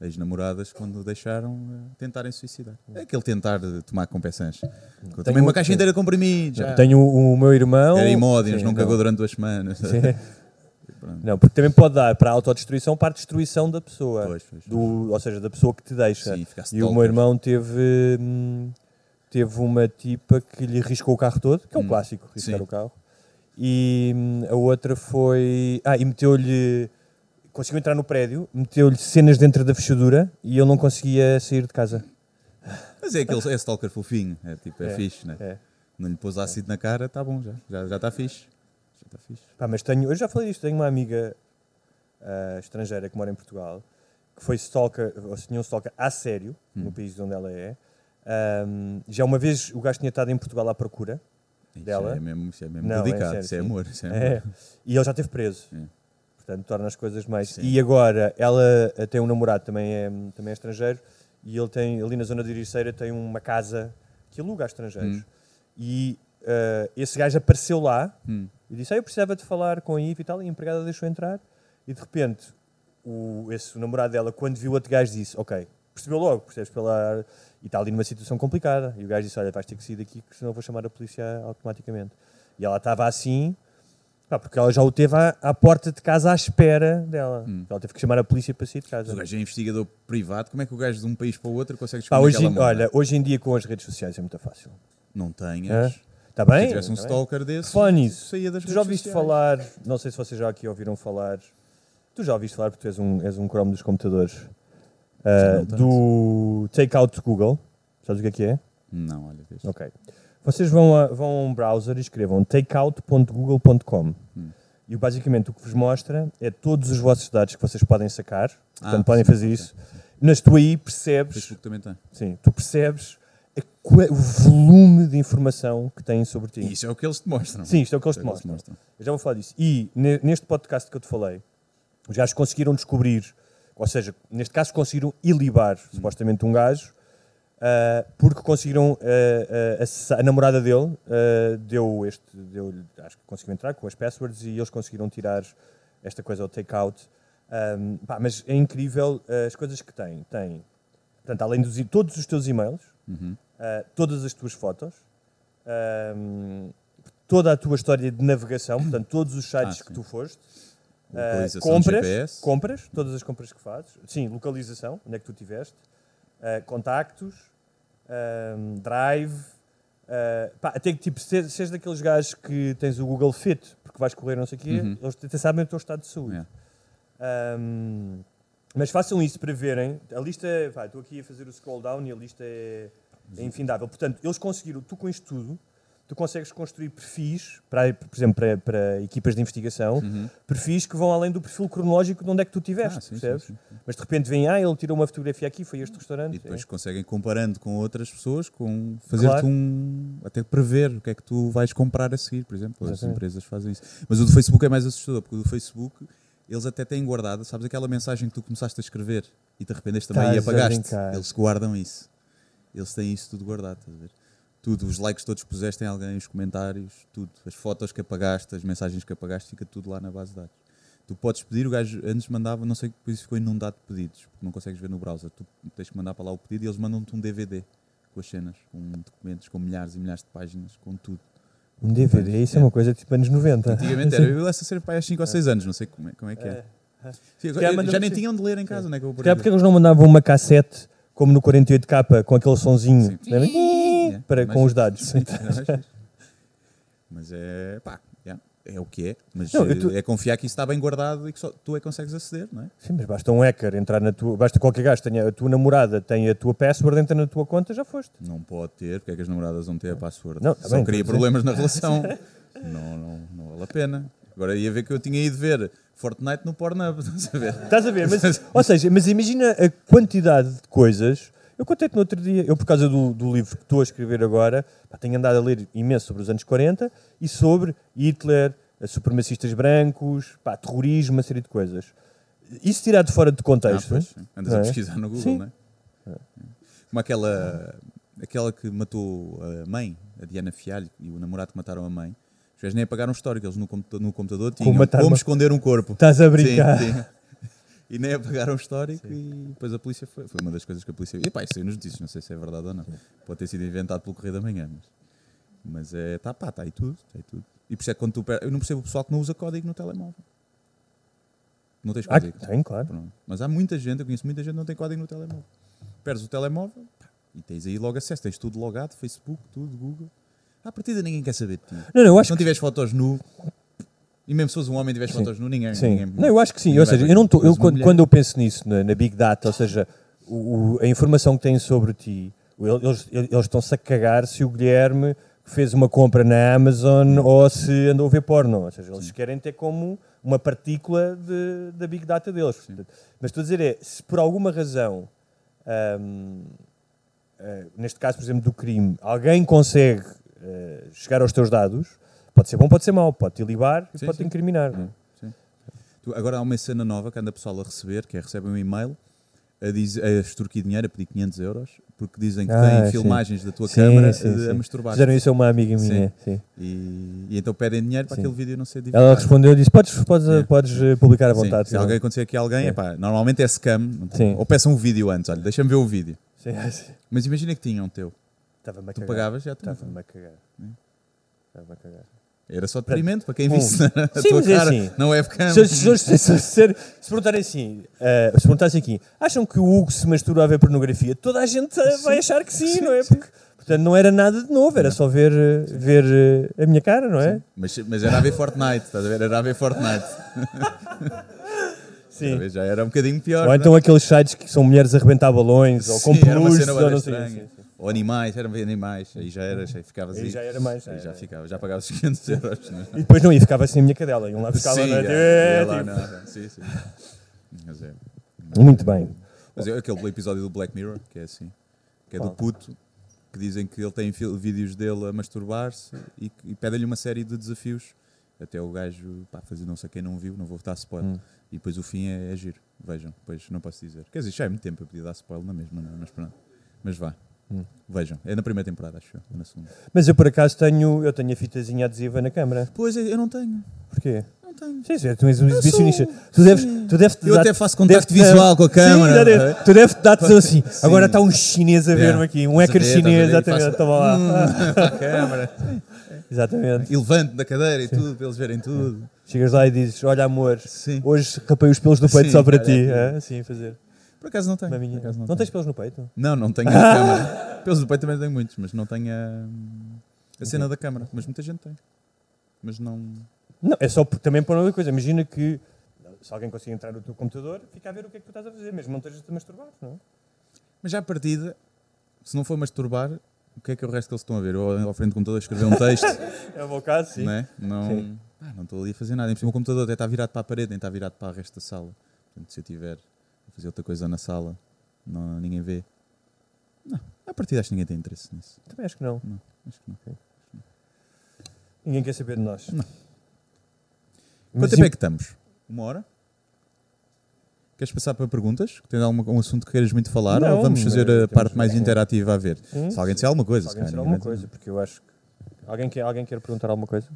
Ex-namoradas, quando o deixaram, eh, tentarem suicidar. É aquele tentar de tomar compensões. Tomei Tenho- uma caixa inteira comprimidos. já. Tenho o, o meu irmão. Era imódios, Sim, não cagou durante duas semanas. Sim. Pronto. Não, porque também pode dar para a autodestruição, para a destruição da pessoa. Pois, pois, Do, ou seja, da pessoa que te deixa. Sim, e o meu irmão teve, hum, teve uma tipa que lhe riscou o carro todo, que é um Hum. clássico, riscar Sim. o carro. E hum, a outra foi. Ah, e meteu-lhe. Conseguiu entrar no prédio, meteu-lhe cenas dentro da fechadura e ele não conseguia sair de casa. Mas é aquele é stalker fofinho. É tipo, é, É, fixe, né? é. Não lhe pôs ácido na cara, está bom já. Já já está fixe. Está fixe. Pá, mas tenho, eu já falei disto, tenho uma amiga ah, estrangeira que mora em Portugal que foi stalker, ou se tinha um stalker a sério, Hum. no país de onde ela é. Ahm, já uma vez o gajo tinha estado em Portugal à procura Isso dela. é mesmo, isso é mesmo Não, é dedicado. sério, isso é amor. Isso é amor. É. E ele já esteve preso. É. Portanto, torna as coisas mais. Sim. E agora, ela eh, tem um namorado também é, também é estrangeiro e ele tem, ali na zona de Ericeira, tem uma casa que aluga a estrangeiros. Hum. E eh, esse gajo apareceu lá Hum. E disse: ah, Eu precisava de falar com a Ive e tal. E a empregada deixou entrar. E de repente, o, esse o namorado dela, quando viu outro gajo, disse: Ok, percebeu logo, percebes pela. E está ali numa situação complicada. E o gajo disse: Olha, vais ter que sair daqui, senão vou chamar a polícia automaticamente. E ela estava assim, pá, porque ela já o teve à, à porta de casa à espera dela. Hum. Ela teve que chamar a polícia para sair de Mas casa. o gajo é investigador privado. Como é que o gajo de um país para o outro consegue Pá, descobrir hoje, em- moda? olha, hoje em dia com as redes sociais é muito fácil. Não tenhas. Está Se bem? tivesse um Tá bem. stalker desse, Falar nisso, saía das tu já ouviste sociais. falar, não sei se vocês já aqui ouviram falar, tu já ouviste falar porque tu és um, és um Chrome dos computadores, tanto. do Takeout Google. Sabes o que é que é? Não, olha, vês. Ok. Vocês vão a, vão a um browser e escrevam takeout.google.com Hum. e basicamente o que vos mostra é todos os vossos dados que vocês podem sacar, portanto Ah, podem sim, fazer ok. isso. Mas tu aí percebes, Facebook também tem. sim, tu percebes o volume de informação que têm sobre ti. E isso é o que eles te mostram. Sim, isto é o que eles te Isso mostram. mostram. Eu já vou falar disso. E ne- neste podcast que eu te falei, os gajos conseguiram descobrir, ou seja, neste caso conseguiram ilibar supostamente um gajo, ah, porque conseguiram ah, ah, acessar- a namorada dele deu este, deu acho que conseguiu entrar com as passwords e eles conseguiram tirar esta coisa ao take-out. Ahm, pá, mas é incrível as coisas que tem. Tem, portanto, além dos e- todos os teus e-mails, Uhum. Ah, todas as tuas fotos, ahm, toda a tua história de navegação, portanto, todos os sites Ah, que tu foste, Localização compras, compras, todas as compras que fazes. Sim, localização, onde é que tu estiveste. Ah, contactos, ahm, drive. pá, até que tipo, se se és daqueles gajos que tens o Google Fit, porque vais correr não sei o quê, Uhum. eles até sabem o teu estado de saúde. Yeah. Ahm, mas façam isso para verem. A lista, é- pá, estou aqui a fazer o scroll down e a lista é, é infindável. Portanto, eles conseguiram, tu com isto tudo, tu consegues construir perfis, para, por exemplo, para, para equipas de investigação, perfis que vão além do perfil cronológico de onde é que tu estiveste, Uhum. Ah, sim, sim, percebes? sim. Mas de repente vem, ah, ele tirou uma fotografia aqui, foi este restaurante. E depois É. conseguem, comparando com outras pessoas, com fazer-te Claro. um. até prever o que é que tu vais comprar a seguir, por exemplo. As Exatamente. empresas fazem isso. Mas o do Facebook é mais assustador, porque o do Facebook eles até têm guardado, sabes aquela mensagem que tu começaste a escrever e te arrependeste também e apagaste? Eles guardam isso. Eles têm isso tudo guardado, estás a ver? Tudo, os likes todos que puseste em alguém, os comentários, tudo. As fotos que apagaste, as mensagens que apagaste, fica tudo lá na base de dados. Tu podes pedir, o gajo antes mandava, não sei, depois ficou inundado de pedidos, porque não consegues ver no browser. Tu tens que mandar para lá o pedido e eles mandam-te um DVD com as cenas, com documentos, com milhares e milhares de páginas, com tudo. Um DVD, isso é uma coisa tipo anos 90. Antigamente era, eu essa ser pai há 5 ou 6 anos, não sei como é, como é que é. Sim, calhar já nem sim. tinham de ler em casa, não é que eu vou porque eles não mandavam uma cassete como no 48K com aquele sonzinho Sim. É, para, com os dados. Sim, é. Mas é pá, yeah, é o que é. Mas Não, eu eh, tu- é confiar que isso está bem guardado e que só tu é que consegues aceder, não é? Sim, mas basta um hacker entrar na tua. Basta qualquer gajo tenha a tua namorada, tem a tua password, entra na tua conta, já foste. Não pode ter, porque é que as namoradas vão ter a password? Não, tá Só bem, cria a dizer. problemas na relação. não, não, não vale a pena. Agora ia ver que eu tinha ido ver Fortnite no Pornhub, estás a ver? Estás a ver? Mas, ou seja, mas imagina a quantidade de coisas. Eu contei-te no outro dia, eu por causa do, do livro que estou a escrever agora, pá, tenho andado a ler imenso sobre os anos 40 e sobre Hitler, eh, supremacistas brancos, pá, terrorismo, uma série de coisas. Isso tirado fora de Ah, contexto. pois, andas não a é? pesquisar no Google, Sim. não é? Como aquela, aquela que matou a mãe, a Diana Fialho, e o namorado que mataram a mãe. Os nem apagaram o histórico, eles no, computa- no computador tinham como uma- esconder um corpo. Estás a brincar. Sim, sim. E nem apagaram o histórico e depois a polícia foi. Foi uma das coisas que a polícia. E pá, isso saiu nos notícias, não sei se é verdade ou não. Pode ter sido inventado pelo Correio da Manhã, mas. Mas é. Tá pá, tá aí tudo. Tá aí tudo. E por isso é que quando tu. Eu não percebo o pessoal que não usa código no telemóvel. Não tens Ah, código. tem, claro. Pronto. Mas há muita gente, eu conheço muita gente que não tem código no telemóvel. Perdes o telemóvel pá, e tens aí logo acesso, tens tudo logado, Facebook, tudo, Google. À partida ninguém quer saber de ti. Não, não, eu acho se não tiveres fotos nu, e mesmo se fores um homem e tiveres Sim. fotos nu, ninguém. Sim. ninguém não, eu acho que sim. Ou seja, eu não tô, eu, quando, quando eu penso nisso, na, na Big Data, ou seja, o- o- a informação que têm sobre ti, eles, eles estão-se a cagar se o Guilherme fez uma compra na Amazon ou se andou a ver porno. Ou seja, eles querem ter como uma partícula de- da Big Data deles. Mas estou a dizer é, se por alguma razão, ahm, ah, neste caso, por exemplo, do crime, alguém consegue ah, chegar aos teus dados, pode ser bom, pode ser mau, pode te libar e Sim, pode te sim. incriminar. é? Sim. Tu- agora há uma cena nova que anda o pessoal a receber, que é recebem um e-mail a, diz, a extorquir dinheiro, a pedir 500 euros, porque dizem que Ah, têm sim. filmagens da tua Sim, câmara sim, eh, sim. a masturbar. Fizeram isso a uma amiga minha. Sim. E, e então pedem dinheiro para Sim. aquele vídeo não ser divulgado. Ela respondeu e disse: Podes, podes, podes eh, publicar à Sim, vontade. Se alguém acontecer aqui a alguém, Sim. epá, normalmente é scam. Sim. Ou peçam um vídeo antes, olha, deixa-me ver o vídeo. Sim, sim. Mas imagina que tinham um teu. Estava-me a Tu cagar. pagavas, já tu. Estava-me a cagar. Estava-me a cagar. Era só deprimente para quem visse a sim, tua mas é cara assim. na webcam. Se, se, se, se, se, se perguntarem assim, eh, se perguntassem aqui, acham que o Hugo se masturba a ver pornografia? Toda a gente eh, vai achar que sim, não é? Porque, portanto, não era nada de novo, era só ver, eh, ver eh, a minha cara, não é? Mas, mas era a ver Fortnite, estás a ver? Era a ver Fortnite. Sim. Talvez Já era um bocadinho pior. Ou não é? então aqueles sites que são mulheres a arrebentar balões, ou com Sim, era uma pelúcias, cena ou bué não sei. estranha. sim, sim. Ou animais, eram animais. Aí já era, já ficavas Aí aí. já era mais, Aí é, já é. ficava, já pagavas 500 euros. É? E depois não ia, ficava assim a minha cadela, iam lá buscar Sim, já, é? ia lá, Tipo, não, sim, sim. Mas é. Muito bem. Mas é aquele episódio do Black Mirror, que é assim, que é do puto, que dizem que ele tem vídeos dele a masturbar-se e, e pedem-lhe uma série de desafios. Até o gajo, pá, fazer não sei quem não viu, não vou dar spoiler. Hum. E depois o fim é, é giro, vejam, depois não posso dizer. Quer dizer, já é muito tempo eu podia dar spoiler na mesma, não é? mas pronto. Mas vá, Hum. vejam, é na primeira temporada, acho eu, ou na segunda. Mas eu por acaso tenho, eu tenho a fitazinha adesiva na câmara. Pois, eu não tenho. Porquê? Não tenho. Sim, sim, tu és um exibicionista. Tu deves, tu deves Eu até faço contacto visual com a câmara. Sim, deve- tu deves dar tesão assim. Agora está um chinês a ver-me aqui, um hacker chinês, exatamente, estava lá. Hum, a câmara. Exatamente. E levanto da cadeira e tudo, para eles verem tudo. Chegas lá e dizes: Olha, amor, Sim. hoje rapei os pelos do peito Sim, só para ti. É, assim, fazer. Por acaso não tenho. Uma minha- Por Não, não, tens pelos no peito? Não, não tenho. Pelos do peito também tenho muitos, mas não tenho a, a cena da câmara. Mas muita gente tem. Mas não. Não, é só por- também para outra coisa. Imagina que se alguém conseguir entrar no teu computador, fica a ver o que é que tu estás a fazer, mesmo não estejas a masturbar, não é? Mas já à partida, se não for masturbar, o que é que é o resto que eles estão a ver? Eu ao frente do computador escrever um texto, É o meu caso, sim. não é? Não, Sim. Ah, não estou ali a fazer nada. Em cima, o computador até está virado para a parede, nem está virado para o resto da sala. Portanto, se eu tiver fazer outra coisa na sala, não, ninguém vê. Não, à partida acho que ninguém tem interesse nisso. Também acho que não. Não, acho que não. Ninguém quer saber de nós. Não. Mas Quanto tempo é que estamos? Uma hora? Queres passar para perguntas? Tens algum um assunto que queiras muito falar? Não, ou vamos fazer a parte mais interativa a ver? Sim, se alguém disser alguma coisa, Se se alguém disser alguma dizer. coisa, porque eu acho que. Alguém quer, alguém quer perguntar alguma coisa?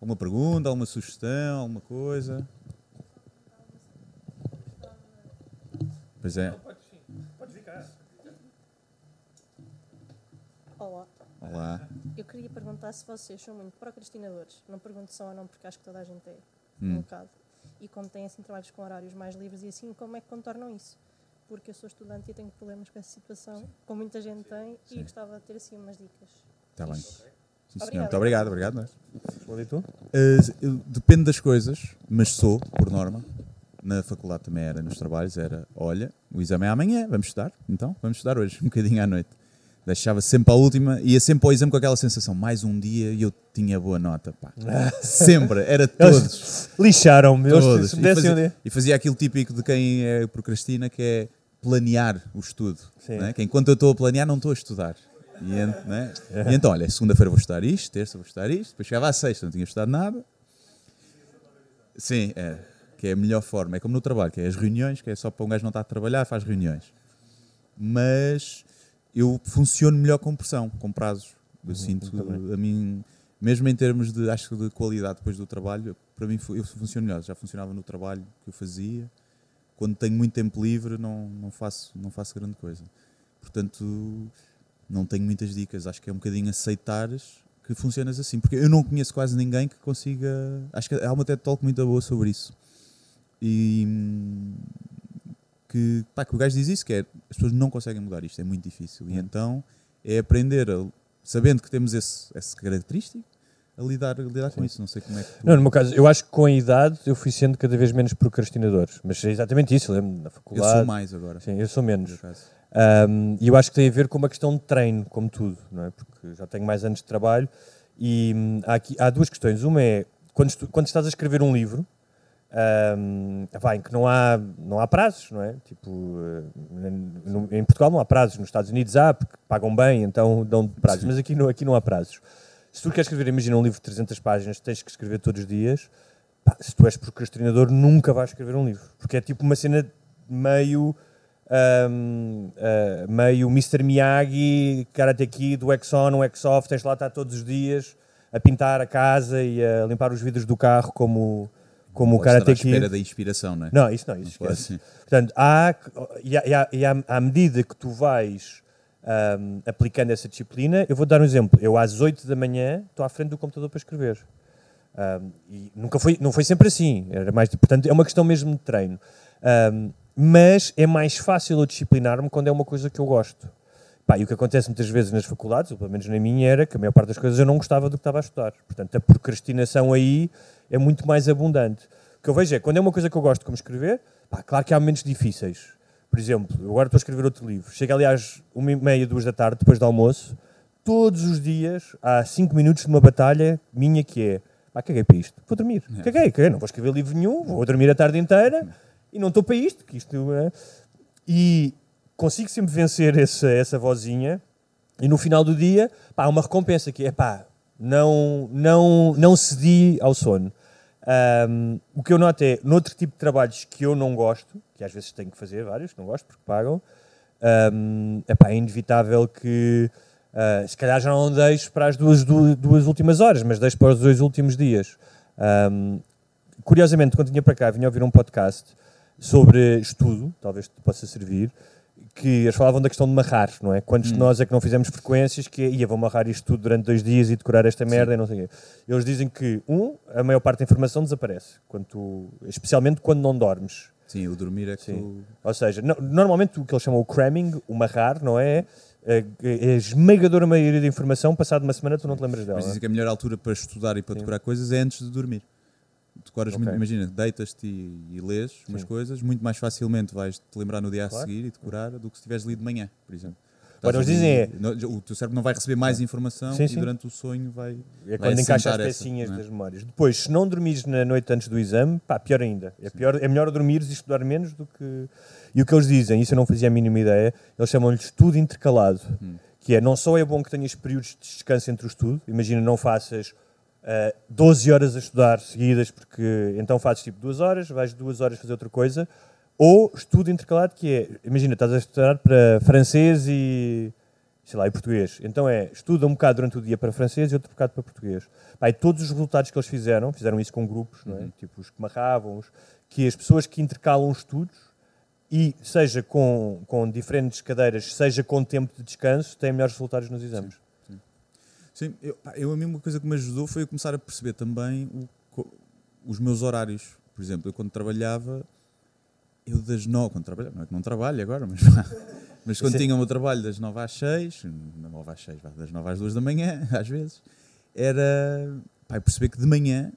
Alguma pergunta, alguma sugestão, alguma coisa? Pois é. Olá, Olá. eu queria perguntar se vocês são muito procrastinadores. Não pergunto só ou não, porque acho que toda a gente é Hum. um bocado. E como têm assim trabalhos com horários mais livres e assim, como é que contornam isso? Porque eu sou estudante e tenho problemas com essa situação, como muita gente tem, e gostava de ter assim umas dicas. Está bem. Sim, senhor. Muito obrigado, obrigado. nós. Responde tu? Uh, depende das coisas, mas sou, por norma. Na faculdade também era, nos trabalhos, era: olha, o exame é amanhã, vamos estudar? Então, vamos estudar hoje, um bocadinho à noite. Deixava sempre a última, ia sempre ao exame com aquela sensação: mais um dia e eu tinha boa nota. Pá. Sempre, era todos. Lixaram-me. Todos. E fazia, e fazia aquilo típico de quem é procrastina, que é planear o estudo. Sim. não é? Que enquanto eu estou a planear, não estou a estudar. E, ent- não é? E então, olha, segunda-feira vou estudar isto, terça vou estudar isto, depois chegava à sexta, não tinha estudado nada. Sim, é. Que é a melhor forma. É como no trabalho, que é as reuniões, que é só para um gajo não estar a trabalhar, faz reuniões. Mas eu funciono melhor com pressão, com prazos. Eu sinto, a mim, mesmo em termos de, acho de qualidade depois do trabalho, para mim eu funciono melhor. Já funcionava no trabalho que eu fazia. Quando tenho muito tempo livre, não, não, faço, não faço grande coisa. Portanto, não tenho muitas dicas. Acho que é um bocadinho aceitares que funcionas assim. Porque eu não conheço quase ninguém que consiga. Acho que há uma TED Talk muito boa sobre isso. E hum, que, pá, que o gajo diz isso: que é as pessoas não conseguem mudar isto, é muito difícil. E então é aprender, a- sabendo que temos esse, essa característica, a lidar, a lidar com isso. Não sei como é que tu. Não, no meu caso, eu acho que com a idade eu fui sendo cada vez menos procrastinador. Mas é exatamente isso, eu lembro na eu faculdade. sou mais agora. Sim, eu sou menos. acaso. Um, e eu acho que tem a ver com uma questão de treino, como tudo, não é? Porque já tenho mais anos de trabalho e hum, há, aqui, há duas questões. Uma é quando, estu- quando estás a escrever um livro, um, epá, em que não há, não há prazos, não é? Tipo, eh, no- em Portugal não há prazos, nos Estados Unidos há, porque pagam bem, então dão prazos, mas aqui não, aqui não há prazos. Se tu queres escrever, imagina um livro de 300 páginas, tens que escrever todos os dias, pá, se tu és procrastinador, nunca vais escrever um livro, porque é tipo uma cena meio um, uh, meio Mr. Miyagi, Karate Kid, o Exxon, o Exoff, tens lá estar todos os dias a pintar a casa e a limpar os vidros do carro como, como o estar Karate à espera da inspiração, não é? Não, isso não, isso pode esquece. ser. Portanto, há, e, há- e há- à medida que tu vais ahm, aplicando essa disciplina, eu vou dar um exemplo. Eu às 8 da manhã estou à frente do computador para escrever. Ahm, e nunca foi, não foi sempre assim. Era mais, portanto, é uma questão mesmo de treino. Ahm, mas é mais fácil eu disciplinar-me quando é uma coisa que eu gosto. Pá, e o que acontece muitas vezes nas faculdades, ou pelo menos na minha, era que a maior parte das coisas eu não gostava do que estava a estudar. Portanto, a procrastinação aí é muito mais abundante. O que eu vejo é, quando é uma coisa que eu gosto, como escrever, pá, claro que há momentos difíceis. Por exemplo, eu agora estou a escrever outro livro. Chega ali às uma e meia, duas da tarde, depois do almoço. Todos os dias há cinco minutos de uma batalha minha que é, pá, caguei para isto, vou dormir. Caguei, caguei, não vou escrever livro nenhum, vou dormir a tarde inteira e não estou para isto, que isto é... E consigo sempre vencer essa, essa vozinha e no final do dia, pá, há uma recompensa que é, pá, não, não, não cedi ao sono. Ahm, o que eu noto é, noutro tipo de trabalhos que eu não gosto, que às vezes tenho que fazer vários, não gosto porque pagam, ahm, epá, é inevitável que ah, se calhar já não deixo para as duas, du- duas últimas horas, mas deixo para os dois últimos dias. Ahm, curiosamente, quando vinha para cá, vinha ouvir um podcast sobre estudo, talvez te possa servir, que eles falavam da questão de marrar, não é? Quantos de Hum. nós é que não fizemos frequências que ia, vou marrar isto tudo durante dois dias e decorar esta merda e não sei o quê. Eles dizem que, um, a maior parte da informação desaparece, quando tu- especialmente quando não dormes. Sim, o dormir é que Sim. tu- Ou seja, no- normalmente o que eles chamam o cramming, o marrar, não é? É a esmagadora maioria da informação, passado uma semana tu não te lembras dela. Mas dizem que a melhor altura para estudar e para decorar coisas é antes de dormir. Decoras muito, Ok. imagina, deitas-te e, e lês umas Sim. coisas, muito mais facilmente vais te lembrar no dia Claro. a seguir e decorar do que se tiveres lido de manhã, por exemplo. Eles dizem ali- no- O teu cérebro não vai receber mais informação Sim, e sim. durante o sonho vai. É vai quando encaixa as essa, pecinhas não é? das memórias. Depois, se não dormires na noite antes do exame, pá, pior ainda. É, pior, é melhor dormires e estudar menos do que. E o que eles dizem, isso eu não fazia a mínima ideia, eles chamam-lhe estudo intercalado. Hum. Que é, não só é bom que tenhas períodos de descanso entre o estudo, imagina, não faças ah, 12 horas a estudar seguidas, porque então fazes tipo 2 horas, vais 2 horas fazer outra coisa, ou estudo intercalado, que é, imagina, estás a estudar para francês e sei lá, e português. Então é, estuda um bocado durante o dia para francês e outro bocado para português. E todos os resultados que eles fizeram, fizeram isso com grupos, não é? tipo os que marravam, os, que as pessoas que intercalam estudos, e seja com, com diferentes cadeiras, seja com tempo de descanso, têm melhores resultados nos exames. Sim, eu, pá, eu a mim uma coisa que me ajudou foi eu começar a perceber também o os meus horários. Por exemplo, eu quando trabalhava, eu das nove, quando trabalhava, não é que não trabalho agora, mas, mas quando Sim. tinha o meu trabalho das nove às seis, das nove às seis, das nove às duas da manhã, às vezes, era pá, eu perceber que de manhã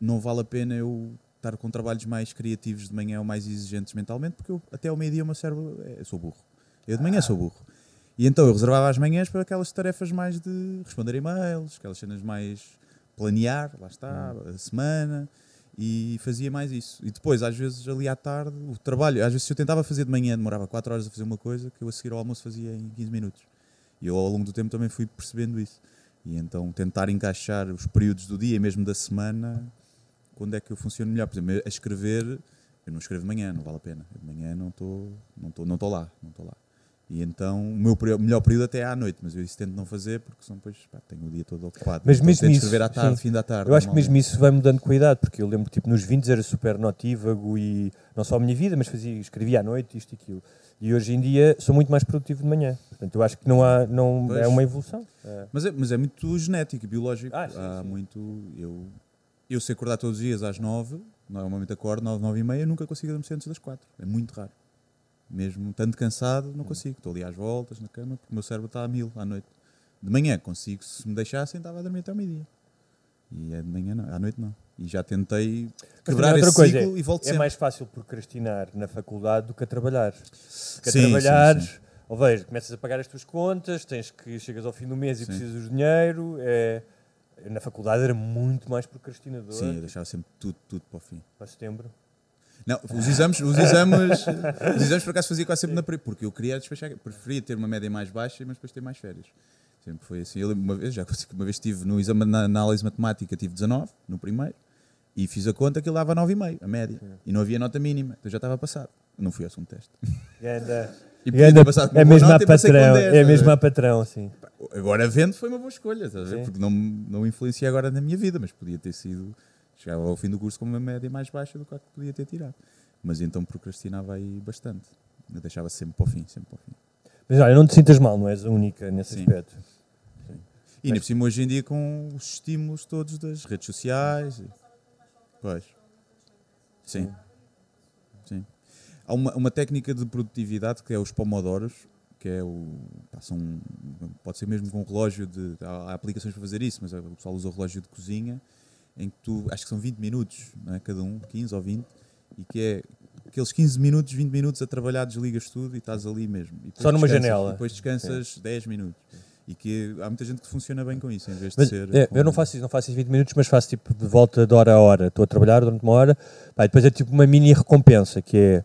não vale a pena eu estar com trabalhos mais criativos de manhã ou mais exigentes mentalmente, porque eu, até ao meio-dia o meu cérebro, é, eu sou burro. Eu de manhã sou burro. E então eu reservava as manhãs para aquelas tarefas mais de responder e-mails, aquelas cenas mais planear, lá está, a semana, e fazia mais isso. E depois, às vezes, ali à tarde, o trabalho, às vezes se eu tentava fazer de manhã, demorava 4 horas a fazer uma coisa que eu a seguir ao almoço fazia em 15 minutos. E eu ao longo do tempo também fui percebendo isso. E então tentar encaixar os períodos do dia e mesmo da semana, quando é que eu funciono melhor. Por exemplo, a escrever, eu não escrevo de manhã, não vale a pena. De manhã não estou não não estou lá, não estou lá. E então o meu melhor período até é à noite, mas eu isso tento não fazer porque senão depois pá, tenho o dia todo ocupado. Mas Então mesmo tento isso, escrever à tarde, sim. fim da tarde. Eu acho que mesmo isso vai mudando a idade, porque eu lembro que tipo, nos 20 era super notívago e não só a minha vida, mas fazia, escrevia à noite isto e aquilo. E hoje em dia sou muito mais produtivo de manhã. Portanto, eu acho que não há, não, Pois. é uma evolução. É. Mas é, mas é muito genético e biológico. Ah, sim, Há sim. muito. Eu, eu sei acordar todos os dias às 9, normalmente acordo 9, 9 e meia, nunca consigo adormecer antes das 4. É muito raro. Mesmo estando cansado, não consigo. Estou ali às voltas na cama porque o meu cérebro está a mil à noite. De manhã consigo, se me deixassem, estava a dormir até ao meio-dia. E é de manhã, não, à noite não. E já tentei quebrar também esse outra coisa, ciclo e volto é sempre. mais fácil procrastinar na faculdade do que a trabalhar. Porque a Sim, trabalhar, sim, sim. ou veja, começas a pagar as tuas contas, tens que chegas ao fim do mês e Sim. precisas do dinheiro. É, na faculdade era muito mais procrastinador. Sim, eu deixava sempre tudo, tudo para o fim. Para setembro. Não, os exames, os exames, os exames por acaso fazia quase sempre na pre, porque eu queria despachar, preferia ter uma média mais baixa, mas depois ter mais férias. Sempre foi assim. Eu uma vez, já uma vez estive no exame na análise matemática, tive 19 no primeiro e fiz a conta que ele dava 9,5, a média. E não havia nota mínima, então já estava passado. Não fui ao segundo teste. E ganda, passado é mesmo a patrão, 10, é mesmo a patrão, sim. Agora vendo foi uma boa escolha, estás a ver? Sim. porque não, não influencia agora na minha vida, mas podia ter sido. Chegava ao fim do curso com uma média mais baixa do que a que podia ter tirado. Mas então procrastinava aí bastante. Eu deixava sempre para o fim, sempre para o fim. Mas olha, não te sintas mal, não és a única nesse Sim. aspecto. E ainda por cima hoje em dia com os estímulos todos das redes sociais. e- Pois. Sim. Sim. Há uma, uma técnica de produtividade que é os pomodoros, que é o. pá, são, pode ser mesmo com relógio de. Há, há aplicações para fazer isso, mas o pessoal usa o relógio de cozinha, em que tu. acho que são 20 minutos, não é? cada um, 15 ou 20, e que é aqueles 15 minutos, 20 minutos a trabalhar, desligas tudo e estás ali mesmo. E Só numa janela. Depois descansas 10 minutos. E que há muita gente que funciona bem com isso, em vez de Mas, ser. é, com- eu não faço isso, não faço isso 20 minutos, mas faço tipo de volta de hora a hora. Estou a trabalhar durante uma hora, pá, depois é tipo uma mini recompensa, que é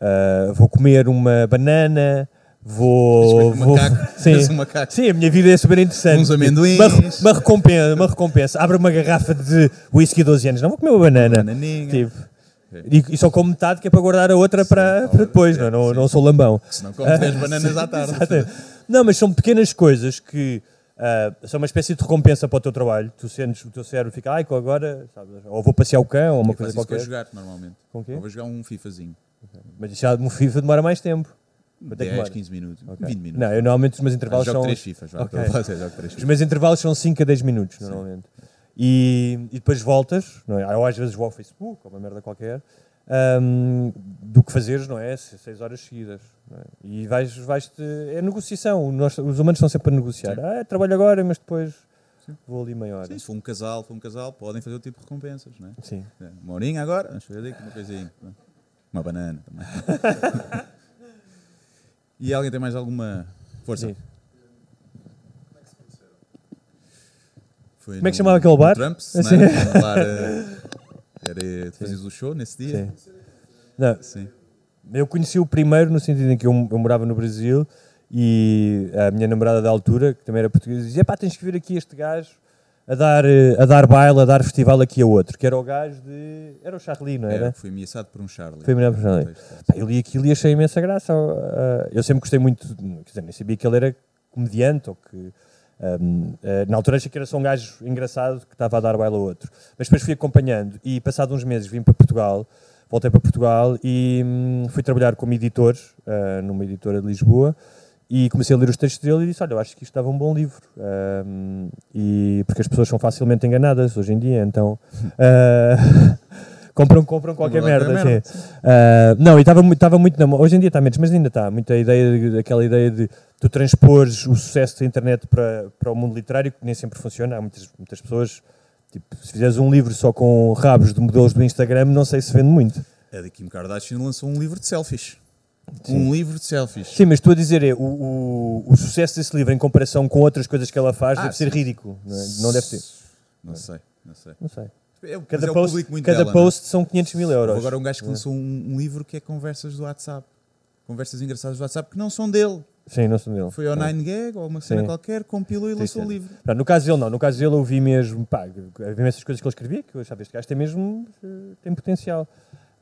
ah, vou comer uma banana, vou. Um vou macaco, sim, um macaco. sim, a minha vida é super interessante. Uns amendoins. Uma, uma recompensa, uma recompensa. Abre uma garrafa de whisky 12 anos, não vou comer uma banana. Bananinha. Tipo, e, e só como metade que é para guardar a outra para, para depois, não, é? não, não sou lambão. Senão comes 10 bananas Sim, à tarde. exatamente. Não, mas são pequenas coisas que ah, são uma espécie de recompensa para o teu trabalho. Tu sentes, o teu cérebro fica, ai, agora, sabes, ou vou passear o cão, ou uma Eu coisa isso qualquer. jogar, normalmente. Com quê? Ou vou jogar um FIFAzinho. Mas já no FIFA demora mais tempo. Quanto é que 10, demora? 15 minutos. Ok. 20 minutos. Não, eu normalmente os meus intervalos jogo são. 3 FIFAs, vá, Ok. estou a fazer, jogo três Os meus intervalos são 5 a 10 minutos, normalmente. E, e depois voltas, não é? Ou às vezes vou ao Facebook, ou uma merda qualquer, ahm, do que fazeres, não é? 6 horas seguidas. é? E vais, vais é negociação. Nós, os humanos estão sempre a negociar. Sim. Ah, trabalho agora, mas depois vou ali meia hora. Sim, se for um casal, for um casal, podem fazer o tipo de recompensas, não é? Sim. É, Uma horinha agora, vamos fazer aqui uma coisinha. Uma banana também. e alguém tem mais alguma força? Sim. Foi Como é que chamava aquele bar? Trumps, Assim. é? Bar, eh, era, tu fazias o show nesse dia? Sim. Não, Sim. Eu conheci o primeiro no sentido em que eu, eu morava no Brasil e a minha namorada da altura, que também era portuguesa, dizia: pá, tens que vir aqui este gajo a dar, eh, a dar baile, a dar festival aqui a outro, que era o gajo de. Era o Charlie, não era? Era, fui ameaçado por um Charlie. Foi ameaçado por um Charlie. Pá, eu li aquilo e achei imensa graça. ah, eu sempre gostei muito, quer dizer, nem sabia que ele era comediante ou que. ahm, ah, na altura achei que era só um gajo engraçado que estava a dar baile a outro. Mas depois fui acompanhando e, passado uns meses, vim para Portugal, voltei para Portugal e hum, fui trabalhar como editor ah, numa editora de Lisboa e comecei a ler os textos dele e disse: Olha, eu acho que isto dava um bom livro. Ahm, e porque as pessoas são facilmente enganadas hoje em dia, então. ah, compram, compram qualquer merda. merda. Ah, não, e estava muito, estava na Hoje em dia está menos, mas ainda está. Muita ideia, de- daquela ideia de tu transpores o sucesso da internet para, para o mundo literário, que nem sempre funciona. Há muitas, muitas pessoas. Tipo, se fizeres um livro só com rabos de modelos do Instagram, não sei se vende muito. A da Kim Kardashian lançou um livro de selfies. Sim. Um livro de selfies. Sim, mas estou a dizer, é, o, o, o sucesso desse livro em comparação com outras coisas que ela faz Ah, deve ser sim. ridículo. Não, é? Não deve ser. Não sei, não sei. Não sei. É, Cada é o post, cada dela, não é? post são 500 mil euros. Houve agora um gajo que É. lançou um, um livro que é conversas do WhatsApp. Conversas engraçadas do WhatsApp que não são dele. Sim, não são dele. Foi ao É. 9gag ou uma cena Sim. qualquer, compilou e lançou o livro. No caso dele, não. No caso dele, eu vi mesmo. Pá, havia essas coisas que ele escrevia, que eu achava este gajo tem mesmo. eh, tem potencial.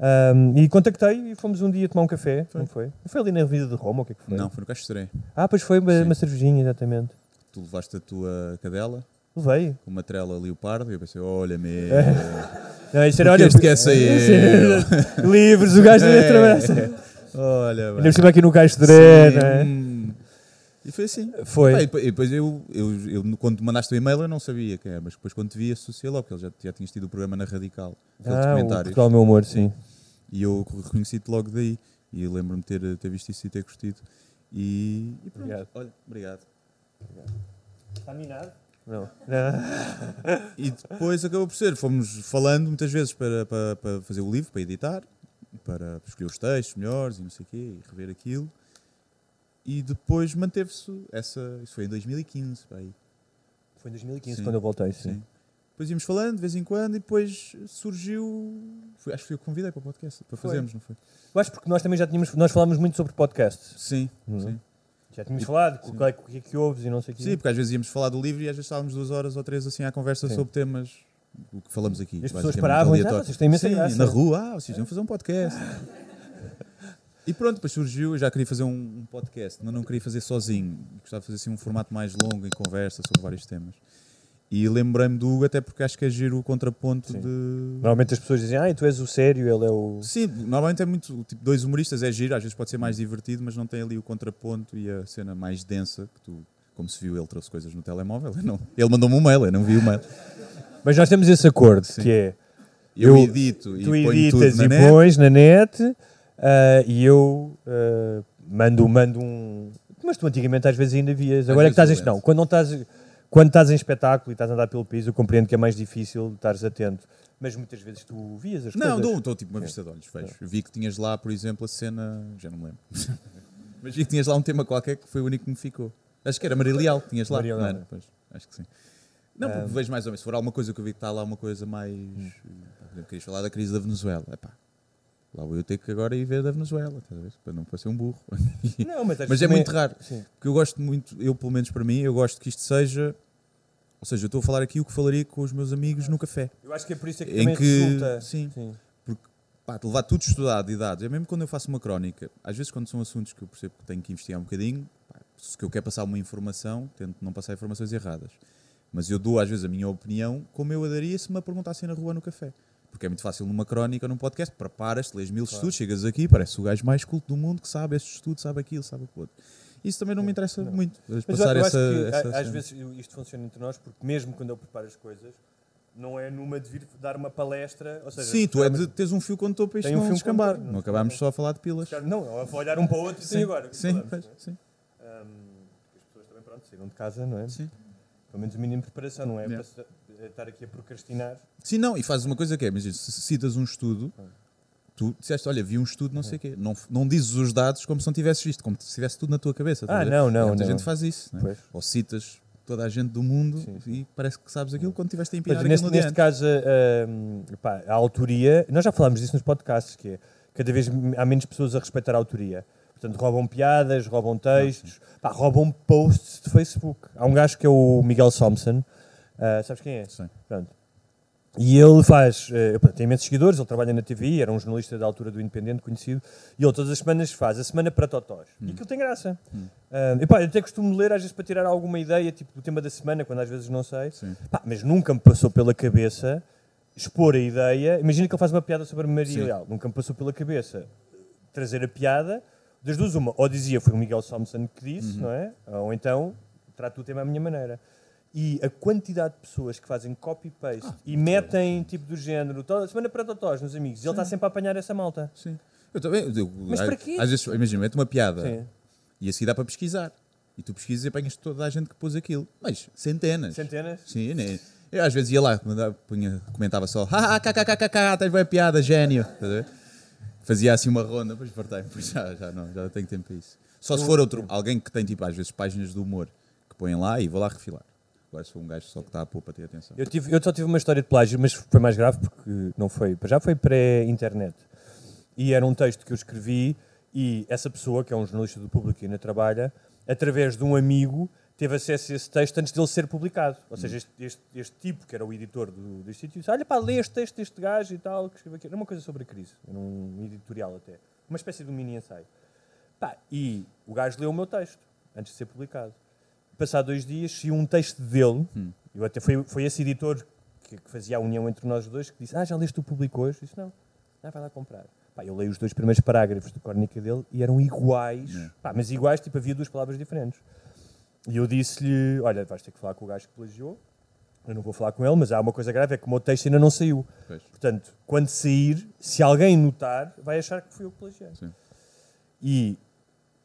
Ahm, e contactei e fomos um dia tomar um café. Não foi? Não foi ali na Avenida de Roma? ou O que é que foi? Não, foi no Caixa. Ah, pois foi uma, Sim. uma cervejinha, exatamente. Tu levaste a tua cadela Levei. com uma trela leopardo e eu pensei, olha mesmo. Não, isso era, olha, este quer sair. Sim, Livres, o gajo deve É. trabalhar. Olha, Ainda por cima aqui no Caixa não é? hum. E foi assim. Foi. Pá, e depois- eu, eu, eu, quando te mandaste o e-mail, eu não sabia quem era, mas depois quando te vi, associei logo, porque ele já, já tinhas tido o programa na Radical, aquele Ah, o documentário. Portugal é o meu humor, sim. E eu reconheci-te logo daí. E lembro-me de ter, ter visto isso e ter curtido. E, e pronto. Obrigado. Olha, obrigado. Está minado? Não. E depois acabou por ser, fomos falando muitas vezes para, para, para fazer o livro, para editar, para escolher os textos melhores e não sei o quê, e rever aquilo. E depois manteve-se essa. Isso foi em 2015, pá, aí. Foi em 2015 Sim, quando eu voltei, sim. Depois íamos falando de vez em quando e depois surgiu. Foi, acho que foi eu que convidei para o podcast, para Foi. fazermos, não foi? Eu acho porque nós também já tínhamos, nós falámos muito sobre podcasts. Sim, Uhum. sim. Já tínhamos falado, o que é que- o que é que ouves e não sei o quê. Sim, porque às vezes íamos falar do livro e às vezes estávamos duas horas ou três assim à conversa Sim. sobre temas. O que falamos aqui. E as pessoas paravam e. "Ah, vocês têm imensa Sim, graça." Na rua, ah, vocês iam fazer um podcast. e pronto, depois surgiu, eu já queria fazer um, um podcast, mas não queria fazer sozinho. Gostava de fazer assim um formato mais longo em conversa sobre vários temas. E lembrei-me do Hugo até porque acho que é giro o contraponto de. Normalmente as pessoas dizem, ah, tu és o sério, ele é o. Sim, normalmente é muito. Tipo, dois humoristas é giro, às vezes pode ser mais divertido, mas não tem ali o contraponto e a cena mais densa que tu. Como se viu, ele trouxe coisas no telemóvel. eu Não, ele mandou-me um mail, eu não vi o mail. Mas nós temos esse acordo, que é. Eu edito e tu ponho editas tudo na e net. pões na net ah, e eu ah, mando, mando um. Mas tu antigamente às vezes ainda vias. Agora é que estás eu em. Não, quando não estás. Quando estás em espetáculo e estás a andar pelo piso, eu compreendo que é mais difícil estares atento. Mas muitas vezes tu vias as Não, coisas. dou, dou tipo uma vista de olhos, vejo. Vi que tinhas lá, por exemplo, a cena. Já não me lembro. Mas vi que tinhas lá um tema qualquer que foi o único que me ficou. Acho que era Maria Leal que tinhas lá. Maria não Leal. era? Pois, acho que sim. Não, porque Ah. vejo mais ou menos. Se for alguma coisa que eu vi que está lá uma coisa mais. Por exemplo, querias falar da crise da Venezuela. Epá, lá vou eu ter que agora ir ver da Venezuela, ver? para não parecer um burro. Não, mas mas é também- muito raro. Sim. Porque eu gosto muito, eu pelo menos para mim, eu gosto que isto seja. Ou seja, eu estou a falar aqui o que falaria com os meus amigos no café. Eu acho que é por isso é que em também que, resulta. Sim, Sim. porque pá, levar tudo estudado e dados, é mesmo quando eu faço uma crónica, às vezes quando são assuntos que eu percebo que tenho que investigar um bocadinho, pá, se eu quero passar uma informação, tento não passar informações erradas. Mas eu dou às vezes a minha opinião como eu a daria se me a perguntassem na rua no café. Porque é muito fácil numa crónica num podcast, preparas-te, lês mil estudos, chegas aqui, parece o gajo mais culto do mundo que sabe este estudo, sabe aquilo, sabe o outro. Isso também não me interessa muito. Mas Passar eu, eu essa, que essa às cena. vezes isto funciona entre nós, porque mesmo quando eu preparo as coisas, não é numa de vir dar uma palestra. Ou seja, Sim, tu é de teres um fio condutor para isto Tem um não fio descambar. condutor, Não acabámos só a falar de pilas. Não, eu vou olhar um para o outro e Sim, agora. sim, falamos, pois, não é? sim. Ahm, as pessoas também, pronto, saíram de casa, não é? Sim. Pelo menos o mínimo de preparação, não é? Yeah. Para estar aqui a procrastinar. Sim, não, e fazes uma coisa que é, imagina, se citas um estudo, tu disseste, olha, vi um estudo, não sei o quê. Não, não dizes os dados como se não tivesses visto, como se tivesse tudo na tua cabeça. Ah, não, não, Muita não. gente faz isso, não é? Ou citas toda a gente do mundo e parece que sabes aquilo quando tiveste a empinar Mas neste, neste diante. caso, a, a- pá, a autoria, nós já falámos disso nos podcasts, que é cada vez há menos pessoas a respeitar a autoria. Portanto, roubam piadas, roubam textos, pá, roubam posts de Facebook. Há um gajo que é o Miguel Thompson, ah, sabes quem é? Sim. Pronto. E ele faz, pá, tem imensos seguidores, ele trabalha na TV, era um jornalista da altura do Independente conhecido, e ele todas as semanas faz a semana para Totós. E aquilo tem graça. E pá, eu até costumo ler às vezes para tirar alguma ideia, tipo do tema da semana, quando às vezes não sei. Pá, mas nunca me passou pela cabeça expor a ideia. Imagina que ele faz uma piada sobre a Maria Sim. Leal. Nunca me passou pela cabeça trazer a piada. Das duas, uma, ou dizia foi o Miguel Thompson que disse, Uhum. não é? Ou então trato o tema à minha maneira. E a quantidade de pessoas que fazem copy-paste Ah, e metem tipo do género, toda semana para totós nos amigos, e ele está sempre a apanhar essa malta. Sim. Eu também, eu- Mas às- para quê? Às vezes, imagina, mete uma piada Sim. e assim dá para pesquisar. E tu pesquisas e apanhas toda a gente que pôs aquilo. Mas centenas. Centenas? Sim, né? eu às vezes ia lá, punha- comentava só, haha, kkkk, tens bem piada, gênio. Ver? Fazia assim uma ronda, depois partei, depois já, já não, já tenho tempo para isso. Só se for outro, alguém que tem tipo, às vezes, páginas de humor que põem lá e vou lá refilar. Se for um gajo só que está a pôr para ter atenção. Eu, tive, eu só tive uma história de plágio, mas foi mais grave porque não foi. Já foi pré-internet. E era um texto que eu escrevi e essa pessoa, que é um jornalista do público que ainda trabalha, através de um amigo, teve acesso a esse texto antes dele ser publicado. Ou seja, este, este, este tipo, que era o editor do, do sítio, disse: Olha, pá, lê este texto deste gajo e tal, que escreveu aqui. Era uma coisa sobre a crise, era um editorial até. Uma espécie de um mini ensaio. Pá, e o gajo leu o meu texto antes de ser publicado. Passado dois dias, saiu um texto dele. Eu até foi, foi esse editor que, que fazia a união entre nós dois que disse: Ah, já leste o público hoje? Eu disse: Não, ah, vai lá comprar. Pá, eu leio os dois primeiros parágrafos da crónica dele e eram iguais, pá, mas iguais, tipo, havia duas palavras diferentes. E eu disse-lhe: Olha, vais ter que falar com o gajo que plagiou. Eu não vou falar com ele, mas há uma coisa grave: é que o meu texto ainda não saiu. Pois. Portanto, quando sair, se alguém notar, vai achar que fui eu que plagiei. Sim. E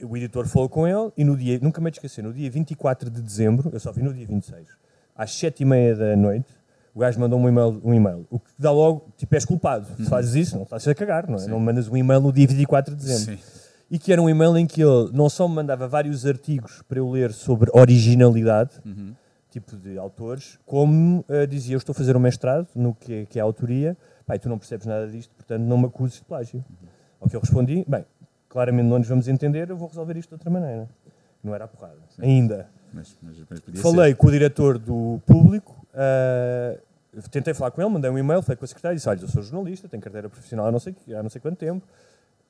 o editor falou com ele e no dia, nunca me esqueci, no dia 24 de dezembro, eu só vi no dia 26, às 7 e meia da noite, o gajo mandou um e-mail, um e-mail. O que dá logo, tipo, és culpado. Se fazes isso, não estás a cagar, não é? Não mandas um e-mail no dia 24 de dezembro. Sim. E que era um e-mail em que ele não só me mandava vários artigos para eu ler sobre originalidade, tipo de autores, como eh, dizia, eu estou a fazer um mestrado no que é, que é a autoria, e tu não percebes nada disto, portanto não me acuses de plágio. Ao que eu respondi, bem, claramente não nos vamos entender, eu vou resolver isto de outra maneira. Não era a porrada. Ainda. Mas, mas, mas Falei ser. com o diretor do público, ah, tentei falar com ele, mandei um e-mail, falei com a secretária e disse: Olha, eu sou jornalista, tenho carteira profissional há não sei, há não sei quanto tempo.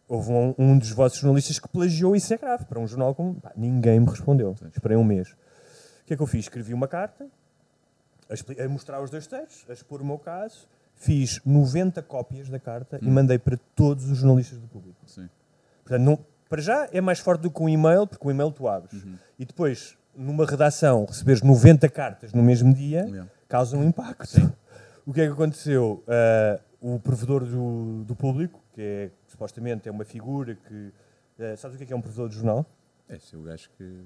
Houve um, um dos vossos jornalistas que plagiou, isso é grave. Para um jornal como. Pá, ninguém me respondeu. Esperei um mês. O que é que eu fiz? Escrevi uma carta a, a mostrar os dois textos, a expor o meu caso. Fiz 90 cópias da carta e mandei para todos os jornalistas do público. Sim. Portanto, não, para já é mais forte do que um e-mail, porque o e-mail tu abres. E depois, numa redação, receberes 90 cartas no mesmo dia, Yeah. causa um impacto. O que é que aconteceu? Ah, o provedor do, do público, que é, supostamente é uma figura que. ah, sabes o que é, que é um provedor de jornal? É, se o gajo que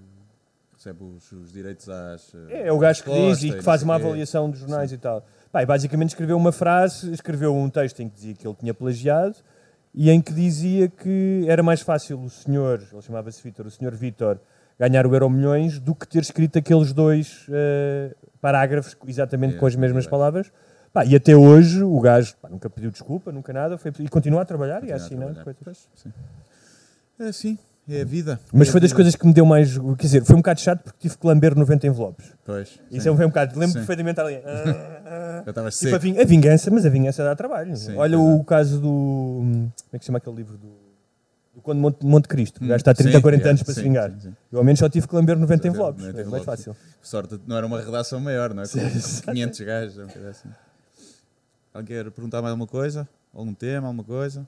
recebe os, os direitos às. eh, É, o gajo que diz e que faz uma avaliação dos jornais e tal. E basicamente escreveu uma frase, escreveu um texto em que dizia que ele tinha plagiado e em que dizia que era mais fácil o senhor, ele chamava-se Vítor, o senhor Vítor, ganhar o Euro Milhões do que ter escrito aqueles dois eh, parágrafos exatamente com as mesmas palavras. Pá, e até hoje o gajo pá, nunca pediu desculpa, nunca nada, foi, e continua a trabalhar e a Continua a assinar trabalhar. Sim. É assim, é a vida. Mas É foi das vida. coisas que me deu mais. Quer dizer, foi um bocado chato porque tive que lamber 90 envelopes. Pois. Isso sim. é um, um bocado. Lembro Sim. perfeitamente ali. ah, ah. Estavas Tipo, a, seco. vin- a vingança, mas a vingança dá trabalho. Sim, Olha o caso do. Como é que se chama aquele livro? Do, do Conde Monte, Monte Cristo. O Hum, gajo está há 30 sim, ou 40 yeah, anos para sim, se vingar. sim, sim. Eu ao menos só tive que lamber 90 envelopes. 90 É mais fácil. Sorte, não era uma redação maior, não é? Com Sim, 500 gajos, coisa assim. Alguém quer perguntar mais alguma coisa? Algum tema, alguma coisa?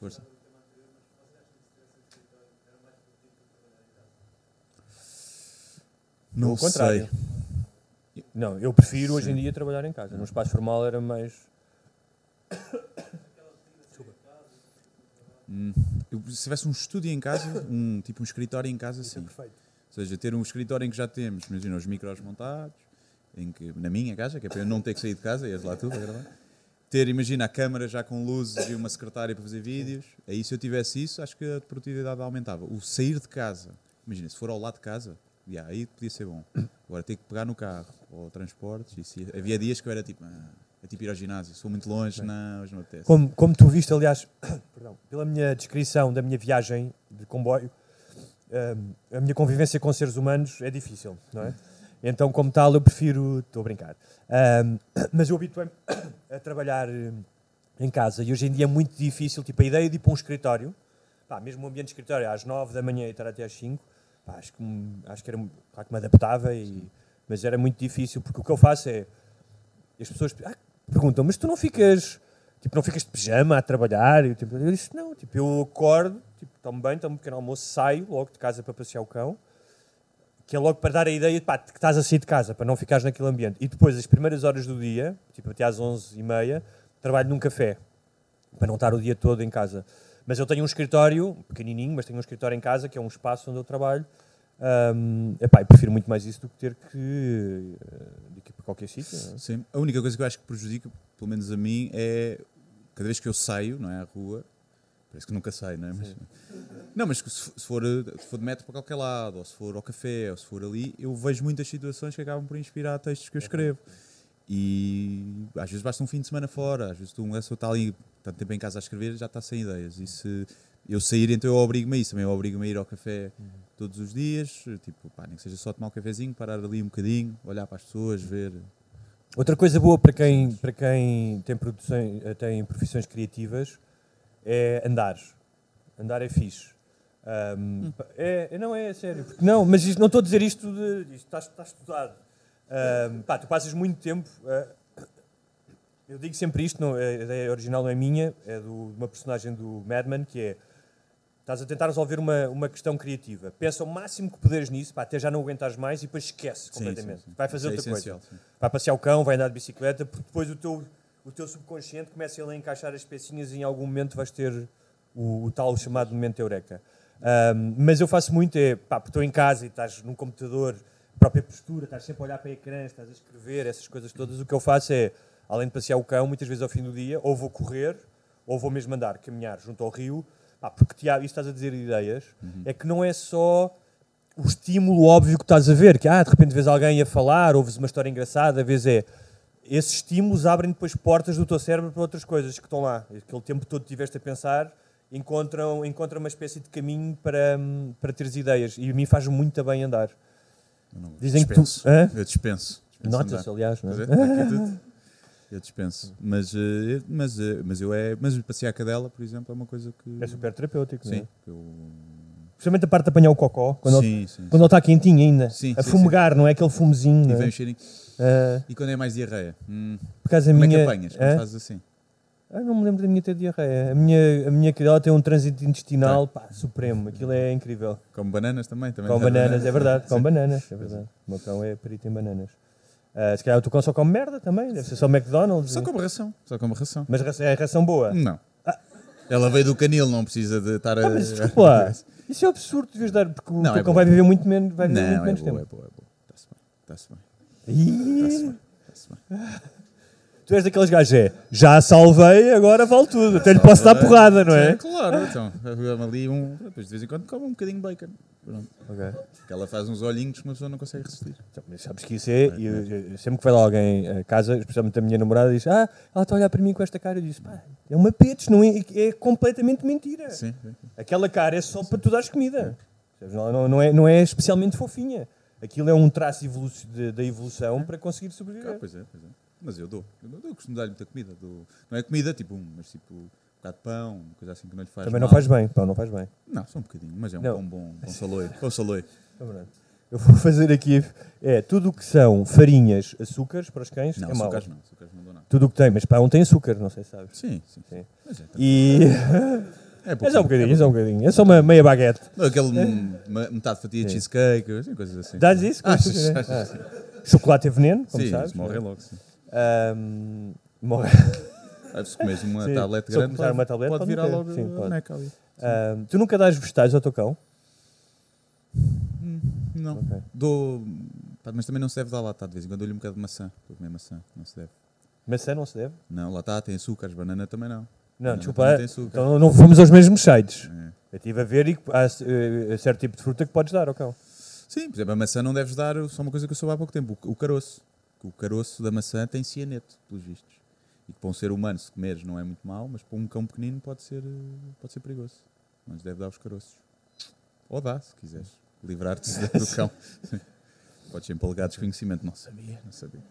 Força. Não Ao contrário. sei. Não, eu prefiro hoje em Sim. dia trabalhar em casa. No espaço formal era mais. Hum, eu, se tivesse um estúdio em casa, um, tipo um escritório em casa, sim. perfeito. Ou seja, ter um escritório em que já temos, imagina, os micros montados, em que, na minha casa, que é para eu não ter que sair de casa, ias lá tudo a gravar. Ter, imagina, a câmara já com luzes e uma secretária para fazer vídeos. Aí, se eu tivesse isso, acho que a produtividade aumentava. O sair de casa, imagina, se for ao lado de casa, yeah, aí podia ser bom. Agora, ter que pegar no carro ou transportes, havia dias que eu era tipo, ah, é tipo ir ao ginásio, sou muito longe, não, hoje não apetece. Como, como tu viste, aliás, perdão, pela minha descrição da minha viagem de comboio, hum, a minha convivência com seres humanos é difícil, não é? Então, como tal, eu prefiro. Estou a brincar. Hum, mas eu habituei-me a trabalhar hum, em casa e hoje em dia é muito difícil. Tipo, a ideia de ir para um escritório, pá, mesmo um ambiente de escritório às 9 da manhã e estar até às 5, pá, acho, que, acho que era. Claro que me adaptava, e, mas era muito difícil porque o que eu faço é. As pessoas ah, perguntam, mas tu não ficas. Tipo, não ficas de pijama a trabalhar? E, tipo, eu disse, não, tipo, eu acordo, tipo, tomo bem, tomo um pequeno almoço, saio logo de casa para passear o cão, que é logo para dar a ideia de pá, que estás a sair de casa, para não ficares naquele ambiente. E depois, as primeiras horas do dia, tipo até às 11h30, trabalho num café, para não estar o dia todo em casa. Mas eu tenho um escritório, pequenininho, mas tenho um escritório em casa, que é um espaço onde eu trabalho. Ahm, epá, eu prefiro muito mais isso do que ter que eh, ir para qualquer sítio. é? Sim. A única coisa que eu acho que prejudica, pelo menos a mim, é cada vez que eu saio, não é, à rua, parece que nunca saio, não é? Mas, não, mas se, for, se for de metro para qualquer lado, ou se for ao café, ou se for ali, eu vejo muitas situações que acabam por inspirar textos que eu escrevo. E às vezes basta um fim de semana fora, às vezes tu, um gajo está ali tanto tempo em casa a escrever já está sem ideias. E se eu sair, então eu obrigo-me a isso, também eu obrigo-me a ir ao café todos os dias, tipo, pá, nem que seja só tomar um cafezinho, parar ali um bocadinho, olhar para as pessoas, ver. Outra coisa boa para quem, para quem tem, produções, tem profissões criativas é andar. Andar é fixe. Ahm, pa- é, é- não é sério. porque- não, mas isto- não estou a dizer isto de. Isto está, está estudado. Pá, tu passas muito tempo. ah, eu digo sempre isto, não, a ideia original não é minha, é do- de uma personagem do Madman, que é. Estás a tentar resolver uma, uma questão criativa. Pensa o máximo que puderes nisso, pá, até já não aguentares mais e depois esquece Sim, completamente. sim, sim. Vai fazer é outra coisa. sim. Vai passear o cão, vai andar de bicicleta, porque depois o teu, o teu subconsciente começa a encaixar as pecinhas e em algum momento vais ter o, o tal chamado momento eureka. Ahm, mas eu faço muito, é, pá, porque estou em casa e estás num computador, própria postura, estás sempre a olhar para ecrãs, estás a escrever, essas coisas todas. O que eu faço é, além de passear o cão, muitas vezes ao fim do dia, ou vou correr, ou vou mesmo andar, caminhar junto ao rio, pá, porque Tiago, isso estás a dizer ideias, é que não é só o estímulo óbvio que estás a ver, que ah, de repente vês alguém a falar, ouves uma história engraçada, às vezes é. Esses estímulos abrem depois portas do teu cérebro para outras coisas que estão lá. Aquele tempo todo que estiveste a pensar, encontram, encontram uma espécie de caminho para, hum, para teres ideias. E a mim faz muito bem andar. Não- Dizem que dispenso. tu. Hã? Eu dispenso. dispenso andar. aliás, não é? Eu dispenso. Mas, eh, mas, eh, mas eu é. Mas passear a cadela, por exemplo, é uma coisa que. É super terapêutico, não é? Sim. que Eu... Principalmente a parte de apanhar o cocó, quando, Sim, ele, sim, quando ele está quentinho ainda. Sim, a sim, fumegar, não é aquele fumezinho. E é? vem o cheirinho. Ah, E quando é mais diarreia? Hum. por acaso a Como minha. é que apanhas? Como Hã? fazes assim? Ah, não me lembro da minha ter diarreia. A minha, a minha cadela tem um trânsito intestinal pá, supremo. Aquilo é incrível. Como bananas também? também Com dá bananas, é verdade. Com Sim. bananas, é verdade. O meu cão é perito em bananas. Ah, se calhar o teu cão só come merda também. Deve ser só McDonald's. Só como ração. Só como ração. Mas é ração boa. Não. Ela veio do canil, não precisa de estar a. Ah, mas desculpa. Isso é absurdo. Devias dar, porque o Não, teu é cão boa. vai viver muito menos, vai viver Não, muito é menos boa, tempo. é boa, é boa. Está-se bem. Está-se bem. Está-se bem. Está-se bem. Tu és daqueles gajos, é. Já a salvei, agora vale tudo. Até lhe posso dar porrada, não é? Sim, claro, então. Ali um. Depois de vez em quando come um bocadinho de bacon. Pronto. Ok. Que ela faz uns olhinhos que uma pessoa não consegue resistir. Então, mas sabes que isso é. e eu- eu- sempre que vai lá alguém a casa, especialmente a minha namorada, diz: Ah, ela está a olhar para mim com esta cara. Eu disse: Pá, é uma pets, não é, é completamente mentira. Sim, sim. Aquela cara é só para tu dares comida. Não, não, é, não é especialmente fofinha. Aquilo é um traço da evolução para conseguir sobreviver. Ah, pois é, pois é. Mas eu dou. Eu, dou, eu costumo dar-lhe muita comida. Dou. Não é comida, tipo um, mas tipo um bocado de pão, uma coisa assim que não lhe faz Também não mal. faz bem, pão não faz bem. Não, só um bocadinho, mas é um Não. pão bom, pão saloio. Pão saloio. É verdade. Eu vou fazer aqui. É tudo o que são farinhas, açúcares para os cães Não, é mau. açúcares não. Açúcares não dou nada. Tudo o que tem, mas um tem açúcar, não sei se sabes. Sim, sim. Sim. Mas é, tá- E. é, É só um bocadinho, é só um bocadinho. É só uma meia baguete. Não, Aquele hum, metade de fatia de cheesecake, assim, coisas assim. Dás isso? com açúcar, né? Ah. Chocolate é veneno, como Sim, sabes. isso morre né? logo. Sim. Ahm, morre. Ah, Se comes uma Sim. eu grande, começar uma tablete, pode pode virar logo Sim, pode. neca ali. Ahm, tu nunca dás vegetais ao teu cão? Não. Ok. Dou. pá, Mas também não se deve dar lá, tá? De vez em quando dou-lhe um bocado de maçã. Estou a comer maçã, não se deve. Maçã não se deve? Não, lá está, tem açúcares, banana também não. Não, Banana desculpa. tem açúcar. Então não- não fomos aos mesmos sites. É. Eu estive a ver e há eh, certo tipo de fruta que podes dar ao cão. Sim, por exemplo, a maçã não deves dar só uma coisa que eu soube há pouco tempo, o, o caroço. O caroço da maçã tem cianeto, pelos vistos. E que para um ser humano, se comeres, não é muito mau, mas para um cão pequenino pode ser, eh, pode ser perigoso. Mas deve dar os caroços. Ou dá, se quiseres. Livrar-te do cão. Podes sempre alegar desconhecimento. Não sabia, não sabia.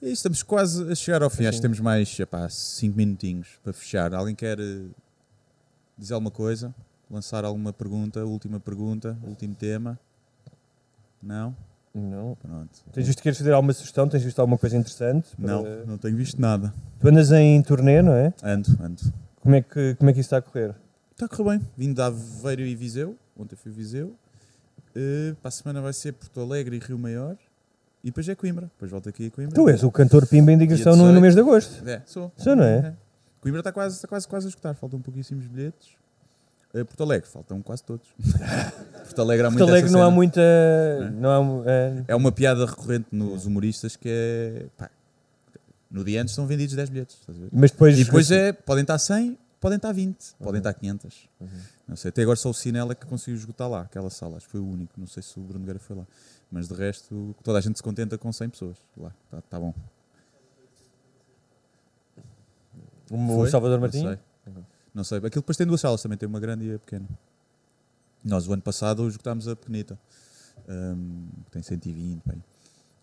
E estamos quase a chegar ao fim. Acho que temos mais 5 minutinhos para fechar. Alguém quer eh, dizer alguma coisa? Lançar alguma pergunta? Última pergunta? Último tema? Não? Não. Pronto. Tens visto que queres fazer alguma sugestão? Tens visto alguma coisa interessante? Não, Para- não tenho visto nada. Tu andas em turnê, não é? Ando, ando. Como é que, como é que isso está a correr? Está a correr bem. Vindo de Aveiro e Viseu. Ontem fui Viseu. Eh, para a semana vai ser Porto Alegre e Rio Maior. E depois é Coimbra. Depois volto aqui a Coimbra. Tu és o cantor Pimba em digressão no, no 18. mês de agosto. É, sou. Sou, não é? Coimbra está quase, está quase, quase a escutar. Faltam pouquíssimos bilhetes. Eh, Porto Alegre, faltam quase todos. Porto Alegre há Porto Alegre não há muita. Não há, mu- é, É uma piada recorrente nos humoristas que é. pá, no dia antes são vendidos 10 bilhetes. Mas depois- E depois é. Podem estar 100, podem estar 20, Uhum. podem estar 500. Não sei. Até agora só o Cinela que conseguiu esgotar lá, aquela sala. Acho que foi o único. Não sei se o Bruno Guerra foi lá. Mas de resto, toda a gente se contenta com 100 pessoas. Lá, tá, tá bom. O Foi? Salvador Não Martinho? Não sei. Aquilo depois tem duas salas, também tem uma grande e a pequena. Nós o ano passado esgotámos a pequenita. Que tem 120, bem.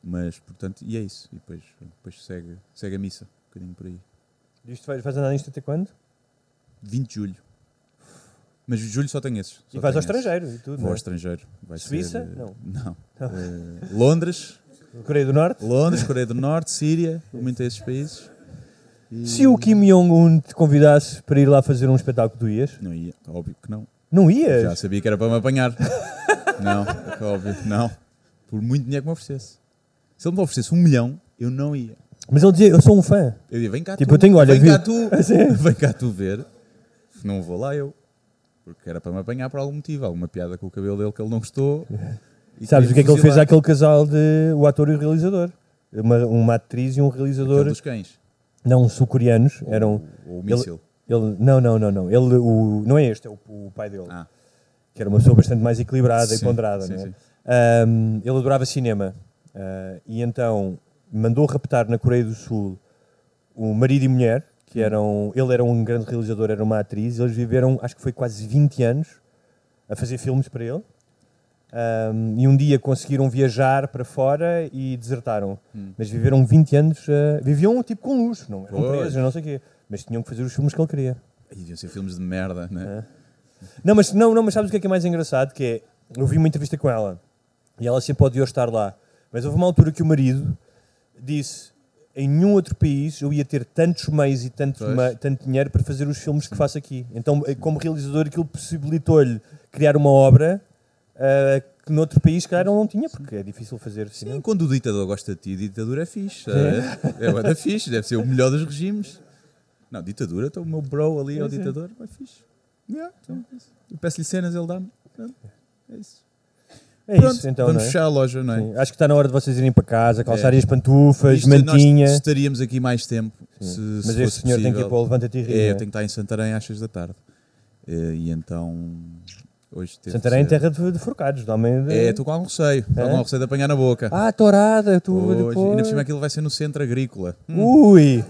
Mas, portanto, e é isso. E depois, depois segue, segue a missa, um bocadinho por aí. Isto vais, vais andar nisto até quando? 20 de julho. Mas de julho só tem esses. E só vais ao tenho esses. estrangeiro e tudo, Vou não é? ao estrangeiro. Vai Suíça? ser, eh, Não. Não. Não. Eh, Londres. Coreia do Norte? Londres, Coreia do Norte, Síria, muito esses países. Se o Kim Jong-un te convidasse para ir lá fazer um espetáculo, tu ias? Não ia, óbvio que não. Não ias? Já sabia que era para me apanhar. não, que óbvio, não. Por muito dinheiro que me oferecesse. Se ele me oferecesse um milhão, eu não ia. Mas ele dizia, eu sou um fã. Eu ia, vem cá Tipo, tu. eu tenho, olha, vem vi- cá tu. Assim. vem cá tu ver. Não vou lá eu. Porque era para me apanhar por algum motivo. Alguma piada com o cabelo dele que ele não gostou. E Sabes o que é que ele fez àquele casal de o ator e o realizador? Uma, uma atriz e um realizador. Aquele dos cães. Não, sul-coreanos. Eram. o ele- míssil. Ele, não, não, não, não. Ele, o, não é este, é o, o pai dele. Ah. Que era uma pessoa bastante mais equilibrada e Sim, ponderada. sim, não é? Ahm, ele adorava cinema. Ah, e então mandou raptar na Coreia do Sul o marido e mulher, que eram. Ele era um grande realizador, era uma atriz. Eles viveram, acho que foi quase 20 anos a fazer filmes para ele. Ahm, e um dia conseguiram viajar para fora e desertaram. Hum. Mas viveram 20 anos, ah, viviam tipo com luxo, não eram presos, não sei o quê. Mas tinham que fazer os filmes que ele queria. E deviam ser filmes de merda, né? Não, mas, não, não, mas sabes o que é, que é mais engraçado? Que é, eu vi uma entrevista com ela e ela sempre odiou estar lá. Mas houve uma altura que o marido disse: em nenhum outro país eu ia ter tantos meios e tanto, tanto dinheiro para fazer os filmes que faço aqui. Então, eh, como realizador, aquilo possibilitou-lhe criar uma obra ah, que noutro país, calhar, não tinha, porque é difícil fazer Sim, cinema. quando o ditador gosta de ti, ditadura é fixe. É, é bué da fixe, deve ser o melhor dos regimes. Não, ditadura, então o meu bro ali é o Sim, sim. ditador, é fixe. Yeah, então, eu peço-lhe cenas, ele dá-me. É isso. É Pronto, isso, então. vamos é? fechar a loja, não é? Sim, Acho que está na hora de vocês irem para casa, calçarem É. as pantufas, Isto, mantinha. Nós estaríamos aqui mais tempo. Se, Mas se este senhor tem que ir possível. para o Levanta-te e Ri, É, não é? eu tenho que estar em Santarém às 6 da tarde. Eh, E então. Hoje Santarém, ser- terra de, de forcados. É, estou com algum receio. É? com algum receio de apanhar na boca. Ah, tourada, tu Hoje, depois... ainda por cima aquilo vai ser no centro agrícola. Hum. Ui!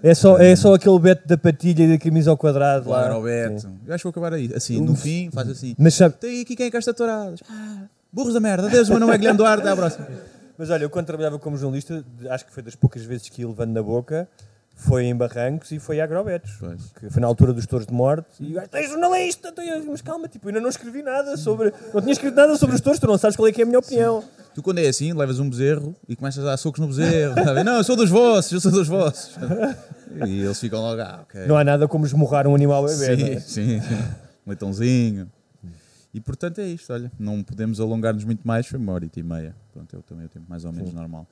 É só, é só aquele beto da patilha e da camisa ao quadrado lá. Claro, Beto. Sim. Eu acho que vou acabar aí. Assim, no fim, faz assim. Mas sabe- Tem aqui quem é que esta touradas? Ah, burros da merda. Adeus, o meu nome é Guilherme Duarte. Até à próxima. Mas olha, eu quando trabalhava como jornalista, acho que foi das poucas vezes que ia levando na boca, foi em Barrancos e foi a Agrobetos. Pois. Que foi na altura dos touros de morte. E o gajo, "Tu és jornalista! tu és-" Mas calma, tipo, ainda não escrevi nada sobre. Não tinha escrito nada sobre os touros, tu não sabes qual é que é a minha opinião. Tu, quando é assim, levas um bezerro e começas a dar socos no bezerro. tá? Não, eu sou dos vossos, eu sou dos vossos. E eles ficam logo, ah, ok. Não há nada como esmurrar um animal bebê. sim, não é? sim, sim. Um leitãozinho. E portanto é isto, olha, não podemos alongar-nos muito mais, foi uma hora e meia. Pronto, eu também o tempo mais ou menos normal.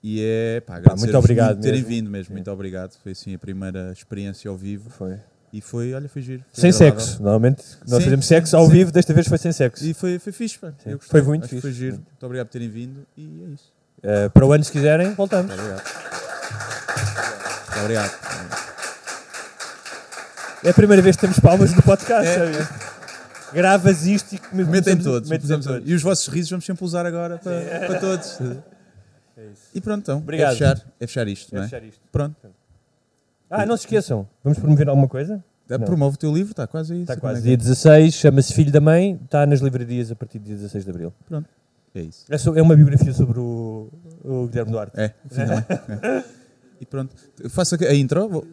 E é, pá, agradecer obrigado por terem mesmo. vindo mesmo, muito obrigado. Foi assim a primeira experiência ao vivo. Foi. E foi, olha, foi giro. Foi Sem agradável. sexo. Normalmente nós Sim, fazemos sexo ao sim. vivo, desta vez foi sem sexo. E foi, foi fixe, pá. Sim. Eu gostei. Foi muito Acho fixe. Foi giro. Muito obrigado por terem vindo e é isso. Eh, para o ano, se quiserem, voltamos. Muito obrigado. Muito obrigado. É a primeira vez que temos palmas no podcast, É. sabes? Gravas isto e todos. metem pusemos- todos. E os vossos risos vamos sempre usar agora para, para todos. E pronto, então. Obrigado. É fechar, é fechar isto, É não é? fechar isto. Pronto. Ah, não se esqueçam. Vamos promover alguma coisa? Dá- Não. Promove o teu livro, está quase aí. Está quase. Dia é que 16, chama-se Filho da Mãe, está nas livrarias a partir do dia 16 de Abril. é. É isso. É, é uma biografia sobre o, o Guilherme Duarte. É, finalmente. É. E pronto. Faça a intro. Vou-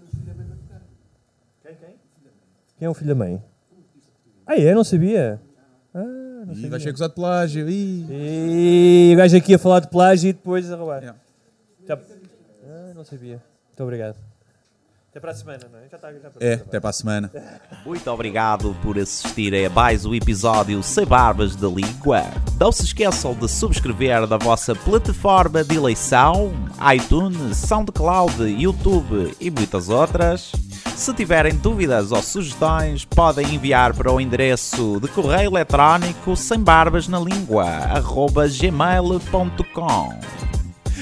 Quem é o filho da mãe? Ah, é? Não sabia. Ah, não E sabia. vai ser acusado de plágio. E o gajo aqui a falar de plágio e depois a roubar. Yeah. Já- Ah, não sabia. Muito obrigado. Até para a semana, não é? Já está, já está É, até para a semana. Muito obrigado por assistirem a mais um episódio Sem Barbas da Língua. Não se esqueçam de subscrever na vossa plataforma de eleição, iTunes, SoundCloud, YouTube e muitas outras. Se tiverem dúvidas ou sugestões, podem enviar para o endereço de correio eletrónico sem barbas na língua, gmail.com.